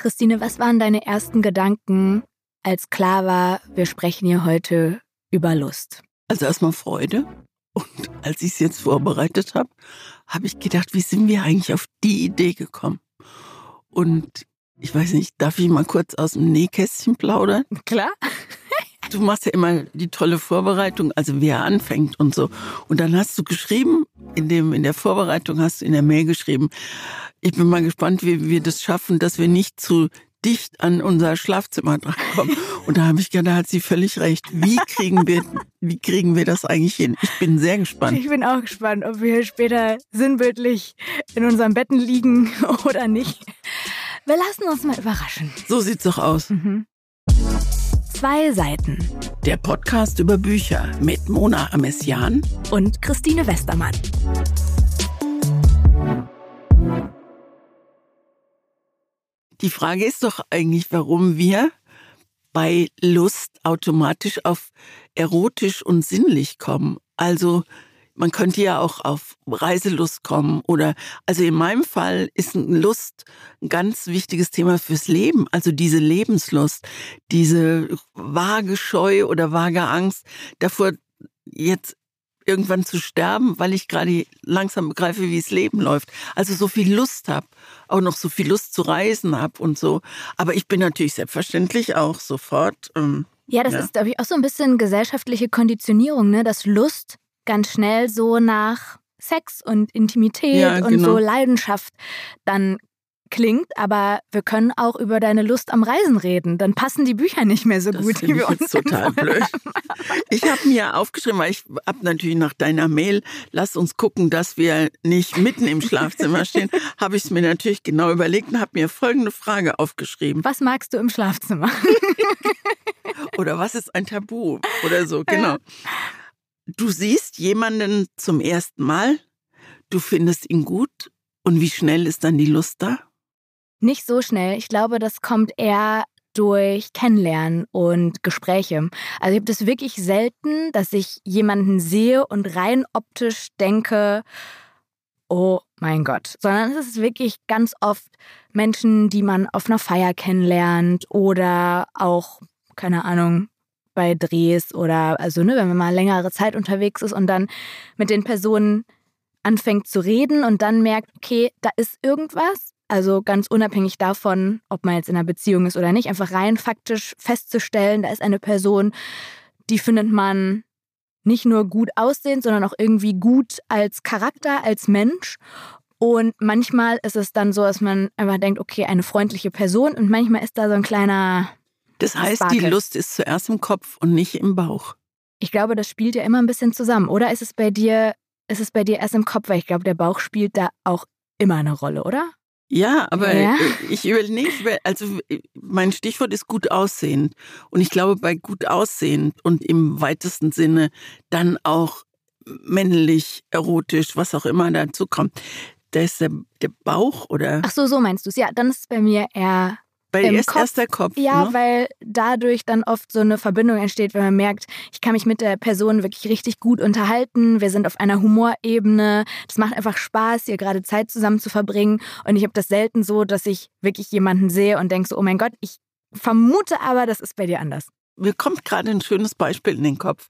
Christine, was waren deine ersten Gedanken, als klar war, wir sprechen hier heute über Lust? Also erstmal Freude. Und als ich es jetzt vorbereitet habe, habe ich gedacht, wie sind wir eigentlich auf die Idee gekommen? Und ich weiß nicht, darf ich mal kurz aus dem Nähkästchen plaudern? Klar. Du machst ja immer die tolle Vorbereitung, also wer anfängt und so. Und dann hast du geschrieben, in, dem, in der Vorbereitung hast du in der Mail geschrieben, ich bin mal gespannt, wie wir das schaffen, dass wir nicht zu dicht an unser Schlafzimmer drankommen. Und da habe ich gedacht, da hat sie völlig recht. Wie kriegen wir, wie kriegen wir das eigentlich hin? Ich bin sehr gespannt. Ich bin auch gespannt, ob wir später sinnbildlich in unseren Betten liegen oder nicht. Wir lassen uns mal überraschen. So sieht's doch aus. Mhm. Zwei Seiten. Der Podcast über Bücher mit Mona Amessian und Christine Westermann. Die Frage ist doch eigentlich, warum wir bei Lust automatisch auf erotisch und sinnlich kommen. Also man könnte ja auch auf Reiselust kommen oder, also in meinem Fall ist Lust ein ganz wichtiges Thema fürs Leben. Also diese Lebenslust, diese vage Scheu oder vage Angst davor, jetzt irgendwann zu sterben, weil ich gerade langsam begreife, wie es Leben läuft. Also so viel Lust habe, auch noch so viel Lust zu reisen habe und so. Aber ich bin natürlich selbstverständlich auch sofort. Ähm, ja, das ja. ist, glaube ich, auch so ein bisschen gesellschaftliche Konditionierung, ne? dass Lust ganz schnell so nach Sex und Intimität ja, und genau. so Leidenschaft dann klingt, aber wir können auch über deine Lust am Reisen reden. Dann passen die Bücher nicht mehr so das gut, wie wir uns total blöd. Ich habe mir aufgeschrieben, weil ich habe natürlich nach deiner Mail, lass uns gucken, dass wir nicht mitten im Schlafzimmer stehen, habe ich es mir natürlich genau überlegt und habe mir folgende Frage aufgeschrieben. Was magst du im Schlafzimmer? oder was ist ein Tabu oder so, genau. Du siehst jemanden zum ersten Mal, du findest ihn gut und wie schnell ist dann die Lust da? Nicht so schnell. Ich glaube, das kommt eher durch Kennenlernen und Gespräche. Also habe das wirklich selten, dass ich jemanden sehe und rein optisch denke, oh mein Gott, sondern es ist wirklich ganz oft Menschen, die man auf einer Feier kennenlernt oder auch, keine Ahnung, bei Drehs oder also ne, wenn man mal längere Zeit unterwegs ist und dann mit den Personen anfängt zu reden und dann merkt, okay, da ist irgendwas also ganz unabhängig davon, ob man jetzt in einer Beziehung ist oder nicht, einfach rein faktisch festzustellen, da ist eine Person, die findet man nicht nur gut aussehend, sondern auch irgendwie gut als Charakter, als Mensch. Und manchmal ist es dann so, dass man einfach denkt, okay, eine freundliche Person und manchmal ist da so ein kleiner. Das heißt, die Lust ist zuerst im Kopf und nicht im Bauch. Ich glaube, das spielt ja immer ein bisschen zusammen. Oder ist es bei dir, ist es bei dir erst im Kopf, weil ich glaube, der Bauch spielt da auch immer eine Rolle, oder? Ja, aber ja? ich überlege, also mein Stichwort ist gut aussehend. Und ich glaube, bei gut aussehend und im weitesten Sinne dann auch männlich, erotisch, was auch immer dazu kommt, da ist der, der Bauch oder. Ach so, so meinst du es. Ja, dann ist es bei mir eher bei Im erst, Kopf, erst der Kopf. Ja, ne? weil dadurch dann oft so eine Verbindung entsteht, wenn man merkt, ich kann mich mit der Person wirklich richtig gut unterhalten. Wir sind auf einer Humorebene. Das macht einfach Spaß, hier gerade Zeit zusammen zu verbringen. Und ich habe das selten so, dass ich wirklich jemanden sehe und denke so, oh mein Gott, ich vermute aber, das ist bei dir anders. Mir kommt gerade ein schönes Beispiel in den Kopf,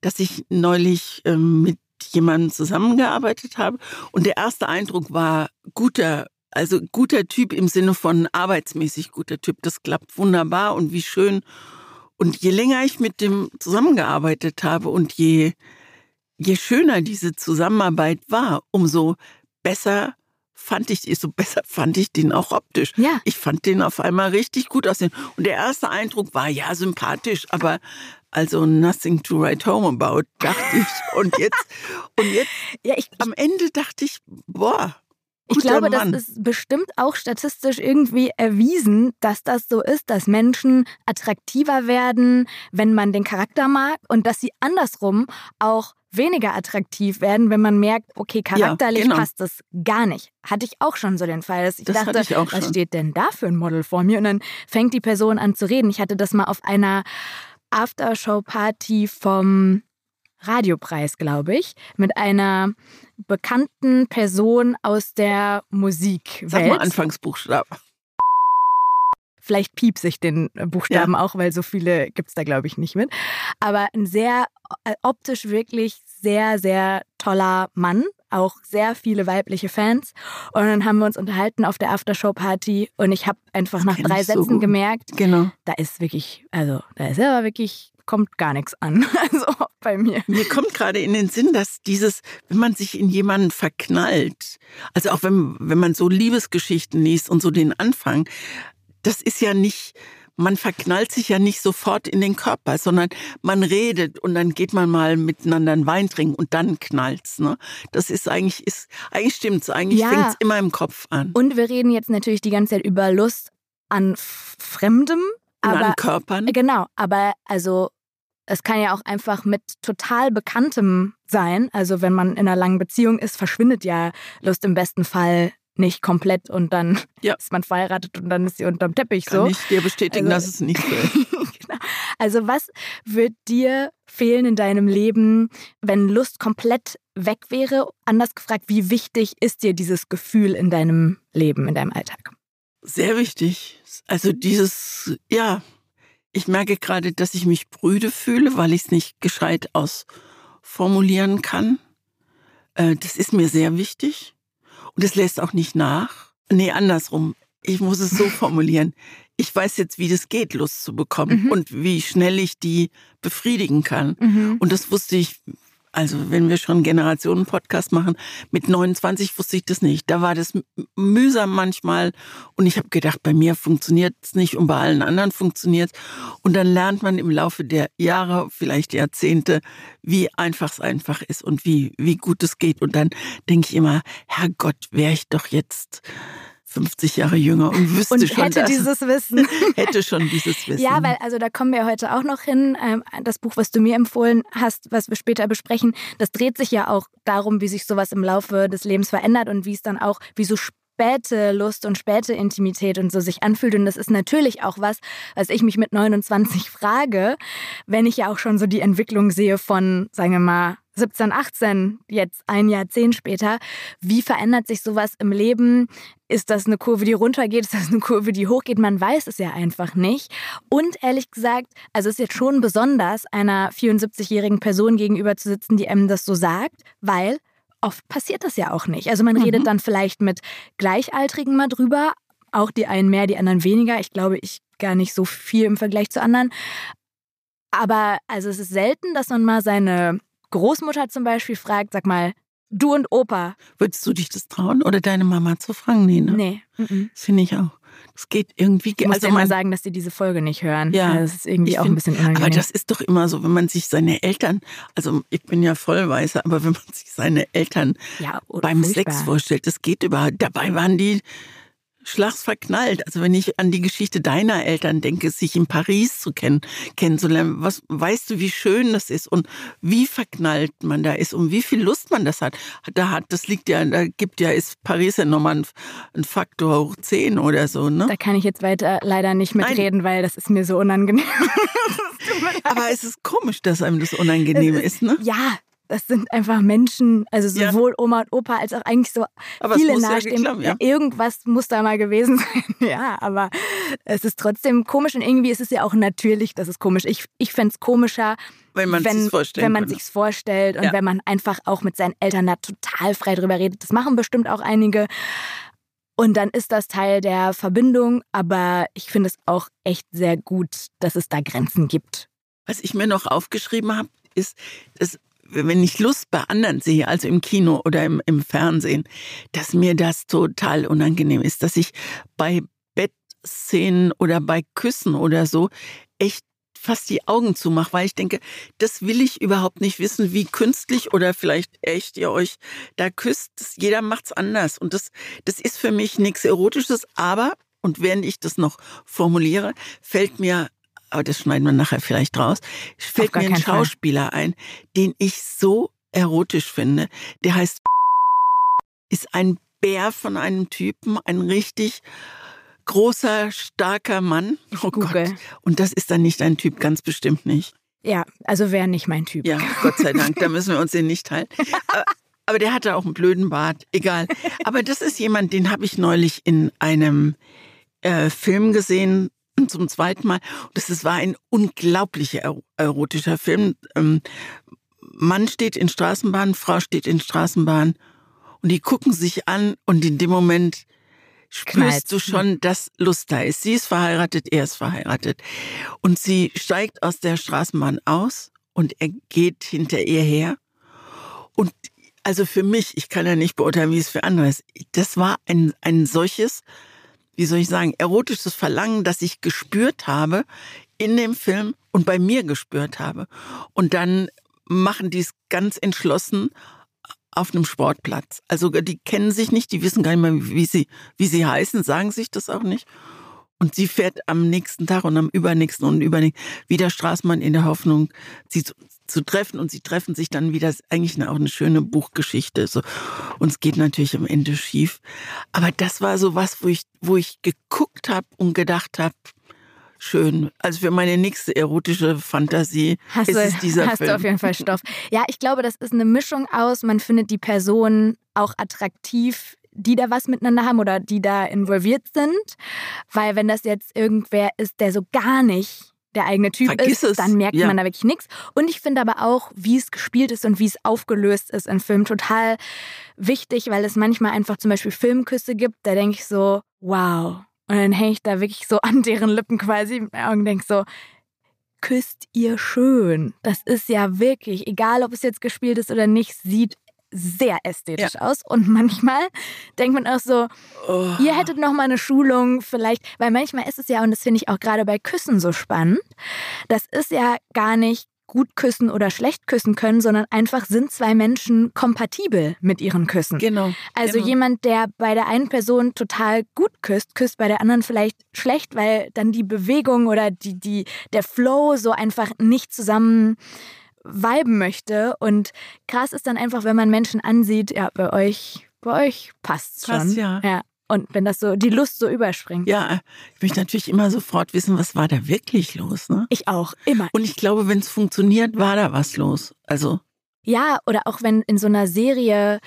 dass ich neulich ähm, mit jemandem zusammengearbeitet habe. Und der erste Eindruck war guter also guter Typ im Sinne von arbeitsmäßig guter Typ. Das klappt wunderbar und wie schön. Und je länger ich mit dem zusammengearbeitet habe und je, je schöner diese Zusammenarbeit war, umso besser fand ich, so besser fand ich den auch optisch. Ja. Ich fand den auf einmal richtig gut aussehen. Und der erste Eindruck war ja sympathisch, aber also nothing to write home about, dachte ich. Und jetzt, und jetzt, ja, ich, am Ende dachte ich, boah, ich glaube, Mann. das ist bestimmt auch statistisch irgendwie erwiesen, dass das so ist, dass Menschen attraktiver werden, wenn man den Charakter mag und dass sie andersrum auch weniger attraktiv werden, wenn man merkt, okay, charakterlich ja, genau. passt das gar nicht. Hatte ich auch schon so den Fall, dass ich das dachte, ich was steht denn da für ein Model vor mir? Und dann fängt die Person an zu reden. Ich hatte das mal auf einer Aftershow-Party vom Radiopreis, glaube ich, mit einer bekannten Person aus der Musikwelt. Sag mal Anfangsbuchstaben. Vielleicht piepse ich den Buchstaben ja. auch, weil so viele gibt es da, glaube ich, nicht mit. Aber ein sehr äh, optisch wirklich sehr, sehr toller Mann, auch sehr viele weibliche Fans. Und dann haben wir uns unterhalten auf der Aftershow-Party und ich habe einfach nach drei Sätzen so gemerkt, genau. da ist wirklich, also da ist er wirklich kommt gar nichts an. Also bei mir. Mir kommt gerade in den Sinn, dass dieses, wenn man sich in jemanden verknallt, also auch wenn, wenn man so Liebesgeschichten liest und so den Anfang, das ist ja nicht, man verknallt sich ja nicht sofort in den Körper, sondern man redet und dann geht man mal miteinander einen Wein trinken und dann knallt's. Ne? Das ist eigentlich, ist, eigentlich stimmt's. Eigentlich ja. fängt's immer im Kopf an. Und wir reden jetzt natürlich die ganze Zeit über Lust an Fremdem. Aber, an Körpern. Genau, aber also es kann ja auch einfach mit total Bekanntem sein. Also wenn man in einer langen Beziehung ist, verschwindet ja Lust im besten Fall nicht komplett und dann ja. ist man verheiratet und dann ist sie unterm Teppich Kann so. ich dir bestätigen, also, dass es nicht so ist. genau. Also was wird dir fehlen in deinem Leben, wenn Lust komplett weg wäre? Anders gefragt, wie wichtig ist dir dieses Gefühl in deinem Leben, in deinem Alltag? Sehr wichtig. Also dieses, ja, ich merke gerade, dass ich mich brüde fühle, weil ich es nicht gescheit ausformulieren kann. Äh, das ist mir sehr wichtig. Und es lässt auch nicht nach. Nee, andersrum. Ich muss es so formulieren. Ich weiß jetzt, wie das geht, Lust zu bekommen mhm. und wie schnell ich die befriedigen kann. Mhm. Und das wusste ich also wenn wir schon Generationen-Podcast machen, mit 29 wusste ich das nicht. Da war das mühsam manchmal und ich habe gedacht, bei mir funktioniert es nicht und bei allen anderen funktioniert Und dann lernt man im Laufe der Jahre, vielleicht Jahrzehnte, wie einfach es einfach ist und wie, wie gut es geht. Und dann denke ich immer, Herrgott, wäre ich doch jetzt 50 Jahre jünger und wüsste und schon hätte das. dieses Wissen. hätte schon dieses Wissen. Ja, weil also da kommen wir heute auch noch hin. Ähm, das Buch, was du mir empfohlen hast, was wir später besprechen, das dreht sich ja auch darum, wie sich sowas im Laufe des Lebens verändert und wie es dann auch, wie so späte Lust und späte Intimität und so sich anfühlt. Und das ist natürlich auch was, was ich mich mit 29 frage, wenn ich ja auch schon so die Entwicklung sehe von, sagen wir mal, 17, 18, jetzt ein Jahrzehnt später. Wie verändert sich sowas im Leben? Ist das eine Kurve, die runtergeht? Ist das eine Kurve, die hochgeht? Man weiß es ja einfach nicht. Und ehrlich gesagt, also es ist jetzt schon besonders, einer 74-jährigen Person gegenüber zu sitzen, die einem das so sagt, weil oft passiert das ja auch nicht. Also man mhm. redet dann vielleicht mit Gleichaltrigen mal drüber, auch die einen mehr, die anderen weniger. Ich glaube, ich gar nicht so viel im Vergleich zu anderen. Aber also es ist selten, dass man mal seine Großmutter zum Beispiel fragt, sag mal, du und Opa. Würdest du dich das trauen oder deine Mama zu fragen? Nee, ne? Nee. Das finde ich auch. Das geht irgendwie. Ich muss also mal sagen, dass sie diese Folge nicht hören. Ja, also das ist irgendwie auch find, ein bisschen unangenehm. Aber das ist doch immer so, wenn man sich seine Eltern, also ich bin ja voll weiße, aber wenn man sich seine Eltern ja, beim furchtbar. Sex vorstellt, das geht überhaupt. Dabei waren die schlags verknallt. Also wenn ich an die Geschichte deiner Eltern denke, sich in Paris zu kennen, kennenzulernen, was weißt du, wie schön das ist und wie verknallt man da ist und wie viel Lust man das hat. Da hat, das liegt ja, da gibt ja, ist Paris ja nochmal ein, ein Faktor hoch 10 oder so, ne? Da kann ich jetzt weiter leider nicht mitreden, Nein. weil das ist mir so unangenehm. Aber es ist komisch, dass einem das unangenehm ist, ist, ne? Ja, das sind einfach Menschen, also sowohl ja. Oma und Opa als auch eigentlich so aber viele nahestehende. Ja, ja. Irgendwas muss da mal gewesen sein, ja, aber es ist trotzdem komisch und irgendwie ist es ja auch natürlich, dass es komisch Ich, ich fände es komischer, wenn man wenn, wenn man sich's vorstellt und wenn man einfach auch mit seinen Eltern da total frei drüber redet. Das machen bestimmt auch einige. Und dann ist das Teil der Verbindung, aber ich finde es auch echt sehr gut, dass es da Grenzen gibt. Was ich mir noch aufgeschrieben habe, ist, dass wenn ich Lust bei anderen sehe, also im Kino oder im, im Fernsehen, dass mir das total unangenehm ist, dass ich bei Bettszenen oder bei Küssen oder so echt fast die Augen zumache, weil ich denke, das will ich überhaupt nicht wissen, wie künstlich oder vielleicht echt ihr euch da küsst. Jeder macht's anders und das, das ist für mich nichts Erotisches, aber und während ich das noch formuliere, fällt mir aber das schneiden wir nachher vielleicht raus, fällt mir ein Schauspieler Fall. ein, den ich so erotisch finde. Der heißt ist ein Bär von einem Typen, ein richtig großer, starker Mann. Oh Google. Gott. Und das ist dann nicht ein Typ, ganz bestimmt nicht. Ja, also wäre nicht mein Typ. Ja, Gott sei Dank, da müssen wir uns den nicht teilen. Aber, aber der hatte auch einen blöden Bart, egal. Aber das ist jemand, den habe ich neulich in einem äh, Film gesehen zum zweiten Mal. Das war ein unglaublich erotischer Film. Ähm, Mann steht in Straßenbahn, Frau steht in Straßenbahn und die gucken sich an und in dem Moment spürst Knallt. du schon, dass Lust da ist. Sie ist verheiratet, er ist verheiratet. Und sie steigt aus der Straßenbahn aus und er geht hinter ihr her. Und also für mich, ich kann ja nicht beurteilen, wie es für andere ist, das war ein, ein solches, wie soll ich sagen, erotisches Verlangen, das ich gespürt habe in dem Film und bei mir gespürt habe. Und dann machen die es ganz entschlossen auf einem Sportplatz. Also die kennen sich nicht, die wissen gar nicht mehr, wie sie, wie sie heißen, sagen sich das auch nicht. Und sie fährt am nächsten Tag und am übernächsten und übernächsten wieder Straßmann in der Hoffnung, sie zu, zu, treffen. Und sie treffen sich dann wieder. Das ist eigentlich eine, auch eine schöne Buchgeschichte. So. Und es geht natürlich am Ende schief. Aber das war so was, wo ich, wo ich geguckt habe und gedacht habe, schön. Also für meine nächste erotische Fantasie hast ist du, es dieser hast Film. du auf jeden Fall Stoff. Ja, ich glaube, das ist eine Mischung aus, man findet die Person auch attraktiv, die da was miteinander haben oder die da involviert sind. Weil wenn das jetzt irgendwer ist, der so gar nicht der eigene Typ Vergiss ist, es. dann merkt Ja. man da wirklich nichts. Und ich finde aber auch, wie es gespielt ist und wie es aufgelöst ist im Film, total wichtig, weil es manchmal einfach zum Beispiel Filmküsse gibt, da denke ich so, wow. Und dann hänge ich da wirklich so an deren Lippen quasi mit meinen Augen und denke so, küsst ihr schön. Das ist ja wirklich, egal ob es jetzt gespielt ist oder nicht, sieht sehr ästhetisch aus. Und manchmal denkt man auch so, Oh. Ihr hättet noch mal eine Schulung vielleicht, weil manchmal ist es ja, und das finde ich auch gerade bei Küssen so spannend, das ist ja gar nicht gut küssen oder schlecht küssen können, sondern einfach sind zwei Menschen kompatibel mit ihren Küssen. Genau. Also genau. jemand, der bei der einen Person total gut küsst, küsst bei der anderen vielleicht schlecht, weil dann die Bewegung oder die, die, der Flow so einfach nicht zusammen viben möchte. Und krass ist dann einfach, wenn man Menschen ansieht, ja, bei euch, bei euch passt's schon. Passt, ja. ja. Und wenn das so, die Lust so überspringt. Ja, ich möchte natürlich immer sofort wissen, was war da wirklich los. Ne? Ich auch, immer. Und ich glaube, wenn es funktioniert, war da was los. Also Ja, oder auch wenn in so einer Serie,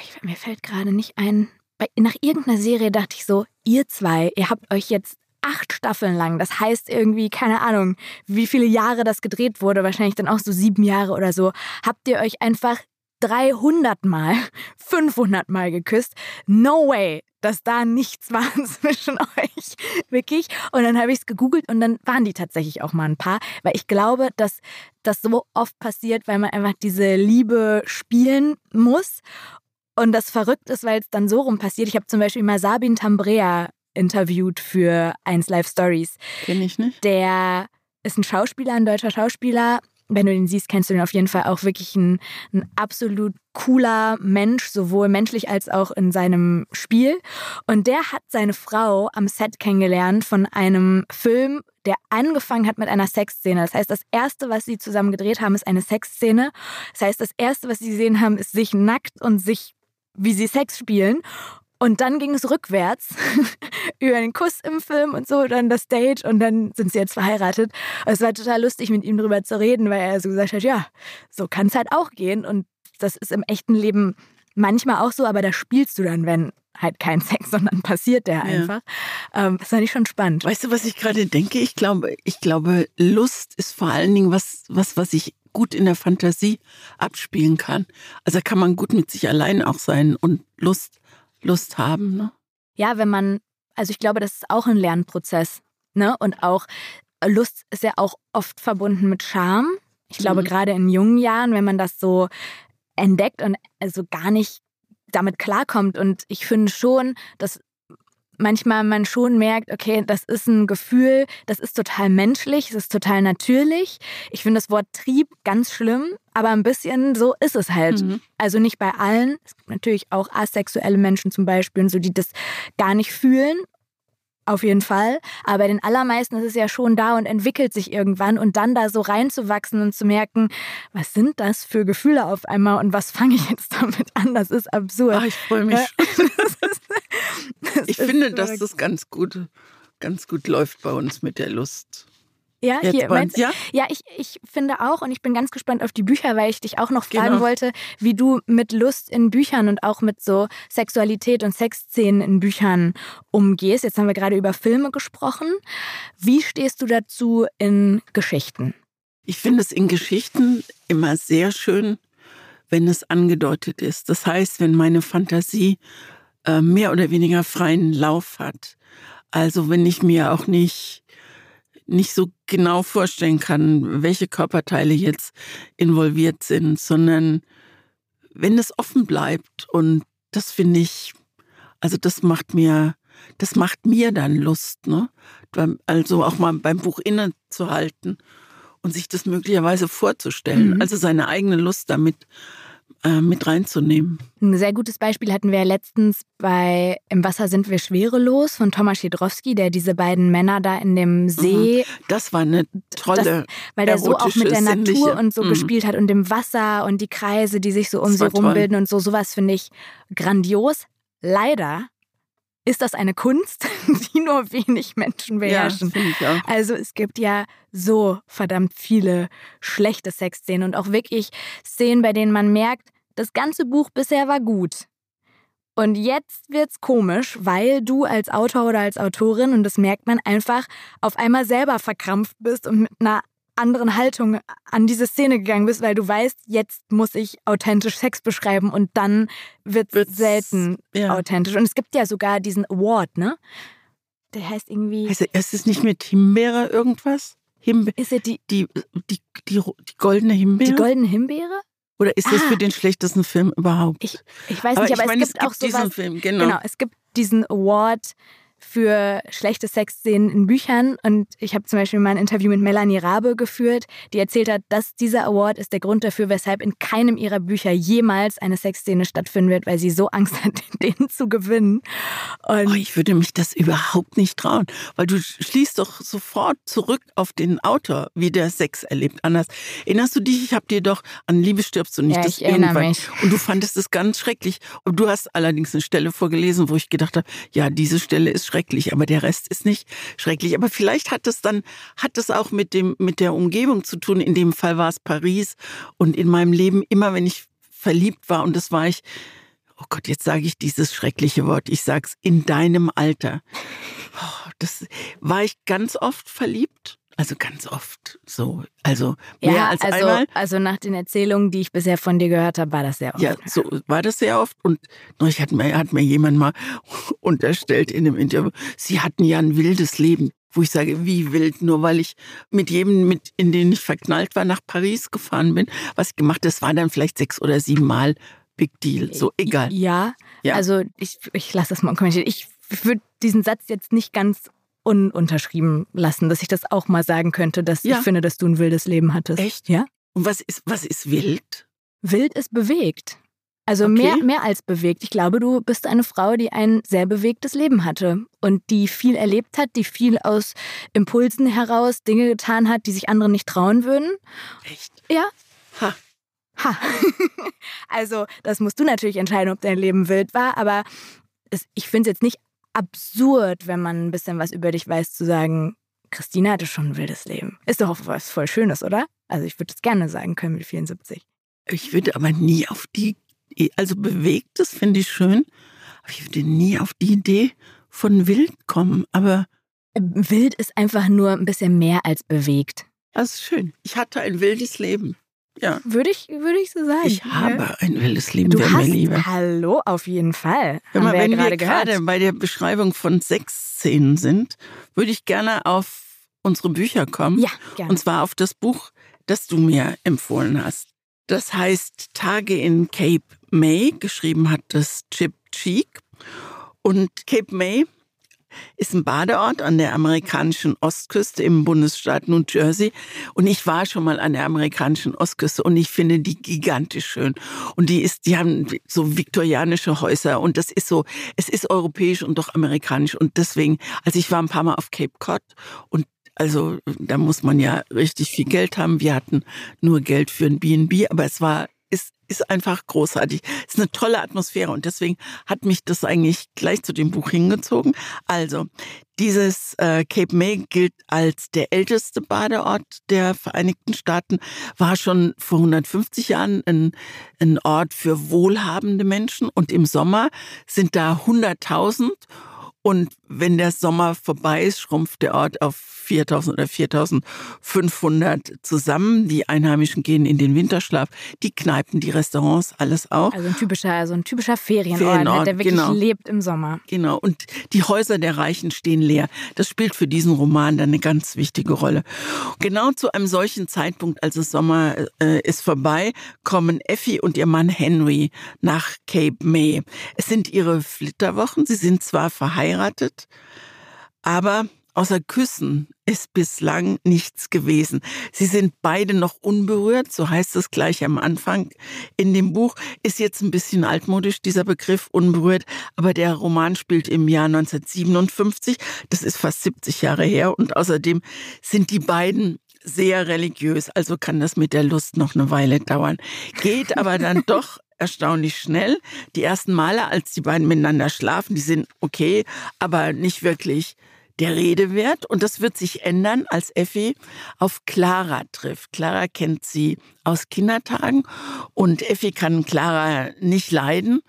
ich, mir fällt gerade nicht ein, bei, nach irgendeiner Serie dachte ich so, ihr zwei, ihr habt euch jetzt acht Staffeln lang, das heißt irgendwie, keine Ahnung, wie viele Jahre das gedreht wurde, wahrscheinlich dann auch so sieben Jahre oder so, habt ihr euch einfach 300 Mal, 500 Mal geküsst. No way, dass da nichts war zwischen euch. Wirklich. Und dann habe ich es gegoogelt und dann waren die tatsächlich auch mal ein paar. Weil ich glaube, dass das so oft passiert, weil man einfach diese Liebe spielen muss. Und das verrückt ist, weil es dann so rum passiert. Ich habe zum Beispiel mal Sabin Tambrea interviewt für 1 Live Stories. kenne ich nicht. Der ist ein Schauspieler, ein deutscher Schauspieler. Wenn du den siehst, kennst du den auf jeden Fall auch wirklich ein, ein absolut cooler Mensch, sowohl menschlich als auch in seinem Spiel. Und der hat seine Frau am Set kennengelernt von einem Film, der angefangen hat mit einer Sexszene. Das heißt, das erste, was sie zusammen gedreht haben, ist eine Sexszene. Das heißt, das erste, was sie gesehen haben, ist sich nackt und sich, wie sie Sex spielen. Und dann ging es rückwärts über den Kuss im Film und so, dann das Date und dann sind sie jetzt verheiratet. Und es war total lustig, mit ihm drüber zu reden, weil er so gesagt hat, ja, so kann es halt auch gehen. Und das ist im echten Leben manchmal auch so, aber da spielst du dann, wenn halt kein Sex, sondern passiert der einfach. Ähm, das fand ich schon spannend. Weißt du, was ich gerade denke? Ich glaube, ich glaube, Lust ist vor allen Dingen was, was, was ich gut in der Fantasie abspielen kann. Also da kann man gut mit sich allein auch sein und Lust, Lust haben. Ne? Ja, wenn man, also ich glaube, das ist auch ein Lernprozess. Ne? Und auch Lust ist ja auch oft verbunden mit Scham. Ich glaube, Mhm. gerade in jungen Jahren, wenn man das so entdeckt und also gar nicht damit klarkommt. Und ich finde schon, dass manchmal man schon merkt, okay, das ist ein Gefühl, das ist total menschlich, es ist total natürlich. Ich finde das Wort Trieb ganz schlimm, aber ein bisschen so ist es halt. Mhm. Also nicht bei allen. Es gibt natürlich auch asexuelle Menschen zum Beispiel, und so die das gar nicht fühlen. Auf jeden Fall. Aber bei den allermeisten ist es ja schon da und entwickelt sich irgendwann und dann da so reinzuwachsen und zu merken, was sind das für Gefühle auf einmal und was fange ich jetzt damit an? Das ist absurd. Ach, ich freue mich. Das ist- das Ich ist finde, dass das ganz gut, ganz gut läuft bei uns mit der Lust. Ja, Jetzt hier. meinst- ja? ja, ich, ich finde auch und ich bin ganz gespannt auf die Bücher, weil ich dich auch noch fragen Genau. wollte, wie du mit Lust in Büchern und auch mit so Sexualität und Sexszenen in Büchern umgehst. Jetzt haben wir gerade über Filme gesprochen. Wie stehst du dazu in Geschichten? Ich finde es in Geschichten immer sehr schön, wenn es angedeutet ist. Das heißt, wenn meine Fantasie äh, mehr oder weniger freien Lauf hat. Also wenn ich mir auch nicht nicht so genau vorstellen kann, welche Körperteile jetzt involviert sind, sondern wenn es offen bleibt und das finde ich, also das macht mir, das macht mir dann Lust, ne? Also auch mal beim Buch innezuhalten und sich das möglicherweise vorzustellen, Mhm. also seine eigene Lust damit äh, mit reinzunehmen. Ein sehr gutes Beispiel hatten wir ja letztens bei Im Wasser sind wir schwerelos von Thomas Schiedrowski, der diese beiden Männer da in dem See, Das war eine tolle, weil der so auch mit der Mhm. Natur sinnliche. und so Mhm. gespielt hat und dem Wasser und die Kreise, die sich so um Das sie war toll. rumbilden und so. Sowas finde ich grandios. Leider ist das eine Kunst, die nur wenig Menschen ja, beherrschen. auch. Also es gibt ja so verdammt viele schlechte Sexszenen und auch wirklich Szenen, bei denen man merkt, das ganze Buch bisher war gut. Und jetzt wird's komisch, weil du als Autor oder als Autorin, und das merkt man einfach, auf einmal selber verkrampft bist und mit einer anderen Haltung an diese Szene gegangen bist, weil du weißt, jetzt muss ich authentisch Sex beschreiben und dann wird's, Wird's- selten ja. authentisch. Und es gibt ja sogar diesen Award, ne? Der heißt irgendwie. Also, ist es nicht mit Himbeere irgendwas? Himbe ist es die, die, die, die, die goldene Himbeere? die goldene Himbeere? Oder ist das Ah. für den schlechtesten Film überhaupt? Ich, ich weiß aber nicht, aber ich meine, es gibt auch diesen sowas. Film, genau. Genau, es gibt diesen Award für schlechte Sexszenen in Büchern. Und ich habe zum Beispiel mal ein Interview mit Melanie Rabe geführt, die erzählt hat, dass dieser Award ist der Grund dafür, weshalb in keinem ihrer Bücher jemals eine Sexszene stattfinden wird, weil sie so Angst hat, den zu gewinnen. Und Oh, ich würde mich das überhaupt nicht trauen, weil du schließt doch sofort zurück auf den Autor, wie der Sex erlebt. Anders. Erinnerst du dich? Ich habe dir doch an Liebe stirbst du nicht. Ja, das ich erinnere irgendwann- mich. Und du fandest es ganz schrecklich. Und du hast allerdings eine Stelle vorgelesen, wo ich gedacht habe, ja, diese Stelle ist schrecklich, aber der Rest ist nicht schrecklich. Aber vielleicht hat es dann, hat es auch mit dem, mit der Umgebung zu tun. In dem Fall war es Paris. Und in meinem Leben, immer wenn ich verliebt war, und das war ich, oh Gott, jetzt sage ich dieses schreckliche Wort, ich sag's, in deinem Alter. Oh, das war ich ganz oft verliebt. Also ganz oft so. Also mehr ja, als also, einmal. also nach den Erzählungen, die ich bisher von dir gehört habe, war das sehr oft. Ja, so war das sehr oft. Und neulich hat mir, hat mir jemand mal unterstellt in einem Interview, sie hatten ja ein wildes Leben. Wo ich sage, wie wild, nur weil ich mit jedem, mit, in den ich verknallt war, nach Paris gefahren bin. Was ich gemacht habe, das war dann vielleicht sechs oder sieben Mal Big Deal. So, egal. Ja, Ja. also ich, ich lasse das mal kommentieren. Ich würde diesen Satz jetzt nicht ganz ununterschrieben lassen, dass ich das auch mal sagen könnte, dass Ja. ich finde, dass du ein wildes Leben hattest. Echt? Ja. Und was ist, was ist wild? Wild ist bewegt. Also Okay. mehr, mehr als bewegt. Ich glaube, du bist eine Frau, die ein sehr bewegtes Leben hatte und die viel erlebt hat, die viel aus Impulsen heraus Dinge getan hat, die sich andere nicht trauen würden. Echt? Ja, Ha. Ha. also, das musst du natürlich entscheiden, ob dein Leben wild war, aber ich finde es jetzt nicht absurd, wenn man ein bisschen was über dich weiß, zu sagen, Christina hatte schon ein wildes Leben. Ist doch auch was voll Schönes, oder? Also, ich würde es gerne sagen können mit 74. Ich würde aber nie auf die, also bewegtes finde ich schön, aber ich würde nie auf die Idee von wild kommen. Aber Wild ist einfach nur ein bisschen mehr als bewegt. das ist schön. Ich hatte ein wildes Leben. Ja. Würde ich, würde ich so sagen. Ich Ja. habe ein wildes Leben, Du mir hast, lieber. hallo, auf jeden Fall. Haben mal, wir ja wenn wir gerade bei der Beschreibung von Sexszenen sind, würde ich gerne auf unsere Bücher kommen. Ja, gerne. Und zwar auf das Buch, das du mir empfohlen hast. Das heißt Tage in Cape May. Geschrieben hat das Chip Cheek. Und Cape May ist ein Badeort an der amerikanischen Ostküste im Bundesstaat New Jersey. Und ich war schon mal an der amerikanischen Ostküste und ich finde die gigantisch schön. Und die ist, die haben so viktorianische Häuser und das ist so, es ist europäisch und doch amerikanisch. Und deswegen, also ich war ein paar Mal auf Cape Cod und also da muss man ja richtig viel Geld haben. Wir hatten nur Geld für ein B&B, aber es war, ist, einfach großartig. Es ist eine tolle Atmosphäre und deswegen hat mich das eigentlich gleich zu dem Buch hingezogen. Also, dieses äh, Cape May gilt als der älteste Badeort der Vereinigten Staaten, war schon vor 150 Jahren ein, ein Ort für wohlhabende Menschen und im Sommer sind da 100.000 und wenn der Sommer vorbei ist, schrumpft der Ort auf 4000 oder 4500 zusammen. Die Einheimischen gehen in den Winterschlaf. Die Kneipen, die Restaurants, alles auch. Also ein typischer, also ein typischer Ferienort, Ferienort der wirklich genau. lebt im Sommer. Genau. Und die Häuser der Reichen stehen leer. Das spielt für diesen Roman dann eine ganz wichtige Rolle. Genau zu einem solchen Zeitpunkt, als es Sommer äh, ist vorbei, kommen Effi und ihr Mann Henry nach Cape May. Es sind ihre Flitterwochen. Sie sind zwar verheiratet, aber außer Küssen ist bislang nichts gewesen. Sie sind beide noch unberührt, so heißt es gleich am Anfang in dem Buch. Ist jetzt ein bisschen altmodisch, dieser Begriff unberührt, aber der Roman spielt im Jahr 1957. Das ist fast 70 Jahre her und außerdem sind die beiden sehr religiös, also kann das mit der Lust noch eine Weile dauern. Geht aber dann doch erstaunlich schnell. Die ersten Male, als die beiden miteinander schlafen, die sind okay, aber nicht wirklich der Rede wert. Und das wird sich ändern, als Effi auf Clara trifft. Clara kennt sie aus Kindertagen und Effi kann Clara nicht leiden,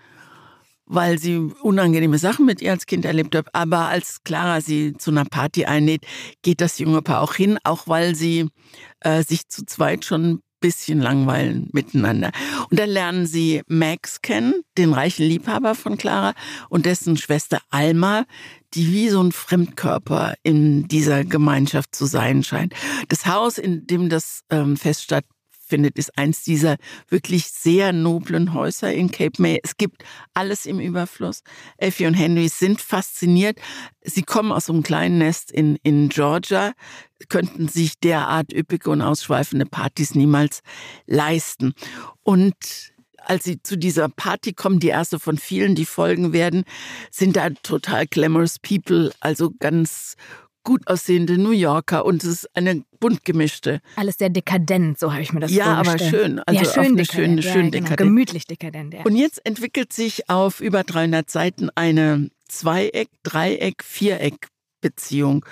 weil sie unangenehme Sachen mit ihr als Kind erlebt hat. Aber als Clara sie zu einer Party einlädt, geht das junge Paar auch hin, auch weil sie äh, sich zu zweit schon bisschen langweilen miteinander. Und dann lernen sie Max kennen, den reichen Liebhaber von Clara und dessen Schwester Alma, die wie so ein Fremdkörper in dieser Gemeinschaft zu sein scheint. Das Haus, in dem das ähm, Fest statt, findet, ist eins dieser wirklich sehr noblen Häuser in Cape May. Es gibt alles im Überfluss. Effie und Henry sind fasziniert. Sie kommen aus einem kleinen Nest in, in Georgia, könnten sich derart üppige und ausschweifende Partys niemals leisten. Und als sie zu dieser Party kommen, die erste von vielen, die folgen werden, sind da total glamorous people, also ganz gut aussehende New Yorker und es ist eine bunt gemischte. Alles sehr dekadent, so habe ich mir das ja, vorgestellt. Ja, aber schön. Also ja, schön eine schöne, ja, schön genau. dekadent. Gemütlich dekadent, ja. Und jetzt entwickelt sich auf über 300 Seiten eine Zweieck, Dreieck, Viereck Beziehung.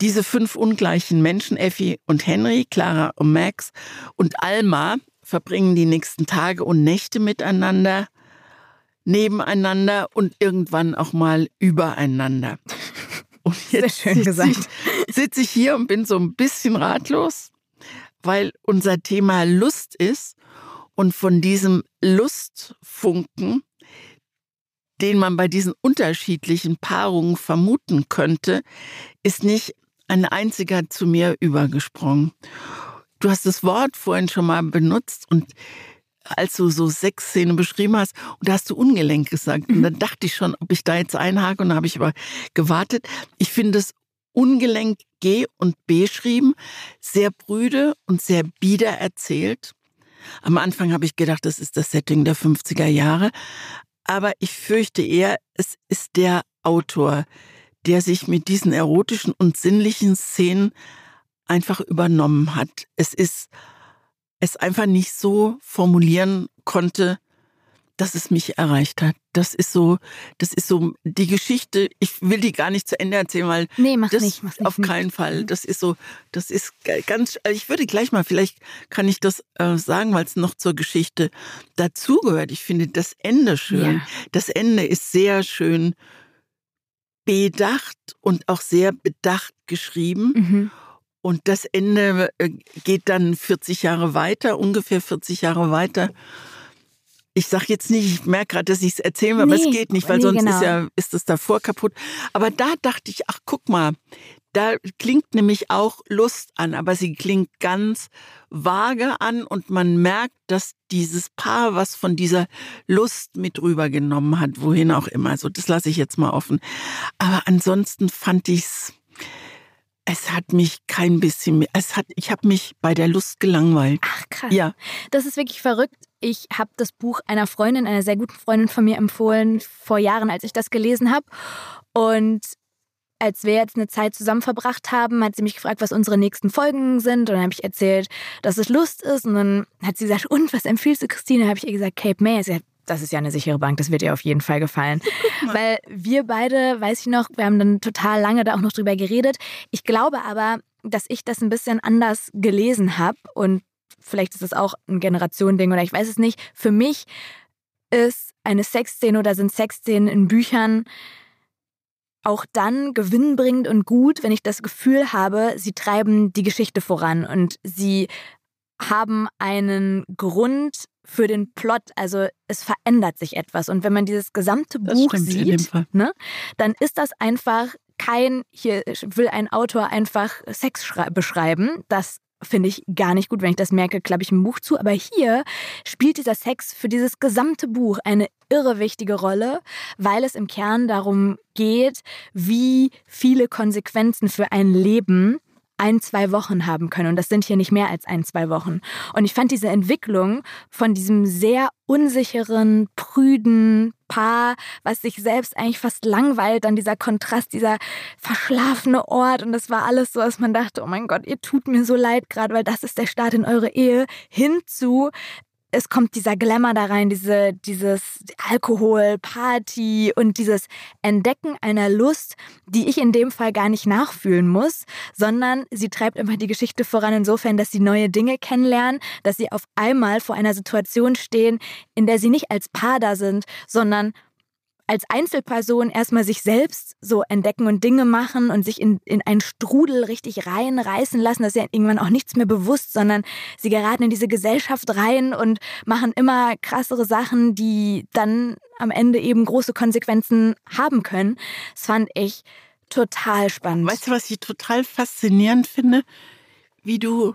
Diese fünf ungleichen Menschen, Effi und Henry, Clara und Max und Alma, verbringen die nächsten Tage und Nächte miteinander, nebeneinander und irgendwann auch mal übereinander. Und jetzt Sehr schön gesagt. Sitze ich hier und bin so ein bisschen ratlos, weil unser Thema Lust ist und von diesem Lustfunken, den man bei diesen unterschiedlichen Paarungen vermuten könnte, ist nicht ein einziger zu mir übergesprungen. Du hast das Wort vorhin schon mal benutzt und als du so Sexszene beschrieben hast, und da hast du ungelenk gesagt. Und dann dachte ich schon, ob ich da jetzt einhake, und dann habe ich aber gewartet. Ich finde es ungelenk G und B schrieben, sehr brüde und sehr bieder erzählt. Am Anfang habe ich gedacht, das ist das Setting der 50er Jahre. Aber ich fürchte eher, es ist der Autor, der sich mit diesen erotischen und sinnlichen Szenen einfach übernommen hat. Es ist es einfach nicht so formulieren konnte, dass es mich erreicht hat. Das ist so, das ist so die Geschichte. Ich will die gar nicht zu Ende erzählen, weil nee, mach das nicht, mach nicht, auf keinen Fall. Das ist so, das ist ganz. Also ich würde gleich mal, vielleicht kann ich das äh, sagen, weil es noch zur Geschichte dazugehört. Ich finde das Ende schön. Ja. Das Ende ist sehr schön bedacht und auch sehr bedacht geschrieben. Mhm. Und das Ende äh, geht dann 40 Jahre weiter, ungefähr 40 Jahre weiter. Ich sage jetzt nicht, ich merke gerade, dass ich es erzählen will, nee, aber es geht nicht, weil nee, sonst genau. ist ja ist das davor kaputt. Aber da dachte ich, ach guck mal, da klingt nämlich auch Lust an, aber sie klingt ganz vage an und man merkt, dass dieses Paar was von dieser Lust mit rübergenommen hat, wohin auch immer. So, das lasse ich jetzt mal offen. Aber ansonsten fand ich es hat mich kein bisschen mehr. Es hat, ich habe mich bei der Lust gelangweilt. Ach krass. Ja. Das ist wirklich verrückt. Ich habe das Buch einer Freundin, einer sehr guten Freundin von mir empfohlen vor Jahren, als ich das gelesen habe. Und als wir jetzt eine Zeit zusammen verbracht haben, hat sie mich gefragt, was unsere nächsten Folgen sind. Und dann habe ich erzählt, dass es Lust ist. Und dann hat sie gesagt, und was empfiehlst du, Christine? Dann habe ich ihr gesagt, Cape May. Sie hat das ist ja eine sichere Bank, das wird ihr auf jeden Fall gefallen. Weil wir beide, weiß ich noch, wir haben dann total lange da auch noch drüber geredet. Ich glaube aber, dass ich das ein bisschen anders gelesen habe und vielleicht ist es auch ein Generationending oder ich weiß es nicht. Für mich ist eine Sexszene oder sind Sexszenen in Büchern auch dann gewinnbringend und gut, wenn ich das Gefühl habe, sie treiben die Geschichte voran und sie haben einen Grund für den Plot. Also es verändert sich etwas. Und wenn man dieses gesamte Buch sieht, ne, dann ist das einfach kein, hier will ein Autor einfach Sex beschreiben. Das finde ich gar nicht gut. Wenn ich das merke, klappe ich ein Buch zu. Aber hier spielt dieser Sex für dieses gesamte Buch eine irre wichtige Rolle, weil es im Kern darum geht, wie viele Konsequenzen für ein Leben ein, zwei Wochen haben können. Und das sind hier nicht mehr als ein, zwei Wochen. Und ich fand diese Entwicklung von diesem sehr unsicheren, prüden Paar, was sich selbst eigentlich fast langweilt, dann dieser Kontrast, dieser verschlafene Ort. Und das war alles so, dass man dachte, oh mein Gott, ihr tut mir so leid gerade, weil das ist der Start in eure Ehe. Hinzu, es kommt dieser Glamour da rein, diese, dieses Alkohol, Party und dieses Entdecken einer Lust, die ich in dem Fall gar nicht nachfühlen muss, sondern sie treibt immer die Geschichte voran insofern, dass sie neue Dinge kennenlernen, dass sie auf einmal vor einer Situation stehen, in der sie nicht als Paar da sind, sondern als Einzelperson erstmal sich selbst so entdecken und Dinge machen und sich in, in einen Strudel richtig reinreißen lassen. Das ist ja irgendwann auch nichts mehr bewusst, sondern sie geraten in diese Gesellschaft rein und machen immer krassere Sachen, die dann am Ende eben große Konsequenzen haben können. Das fand ich total spannend. Weißt du, was ich total faszinierend finde? Wie du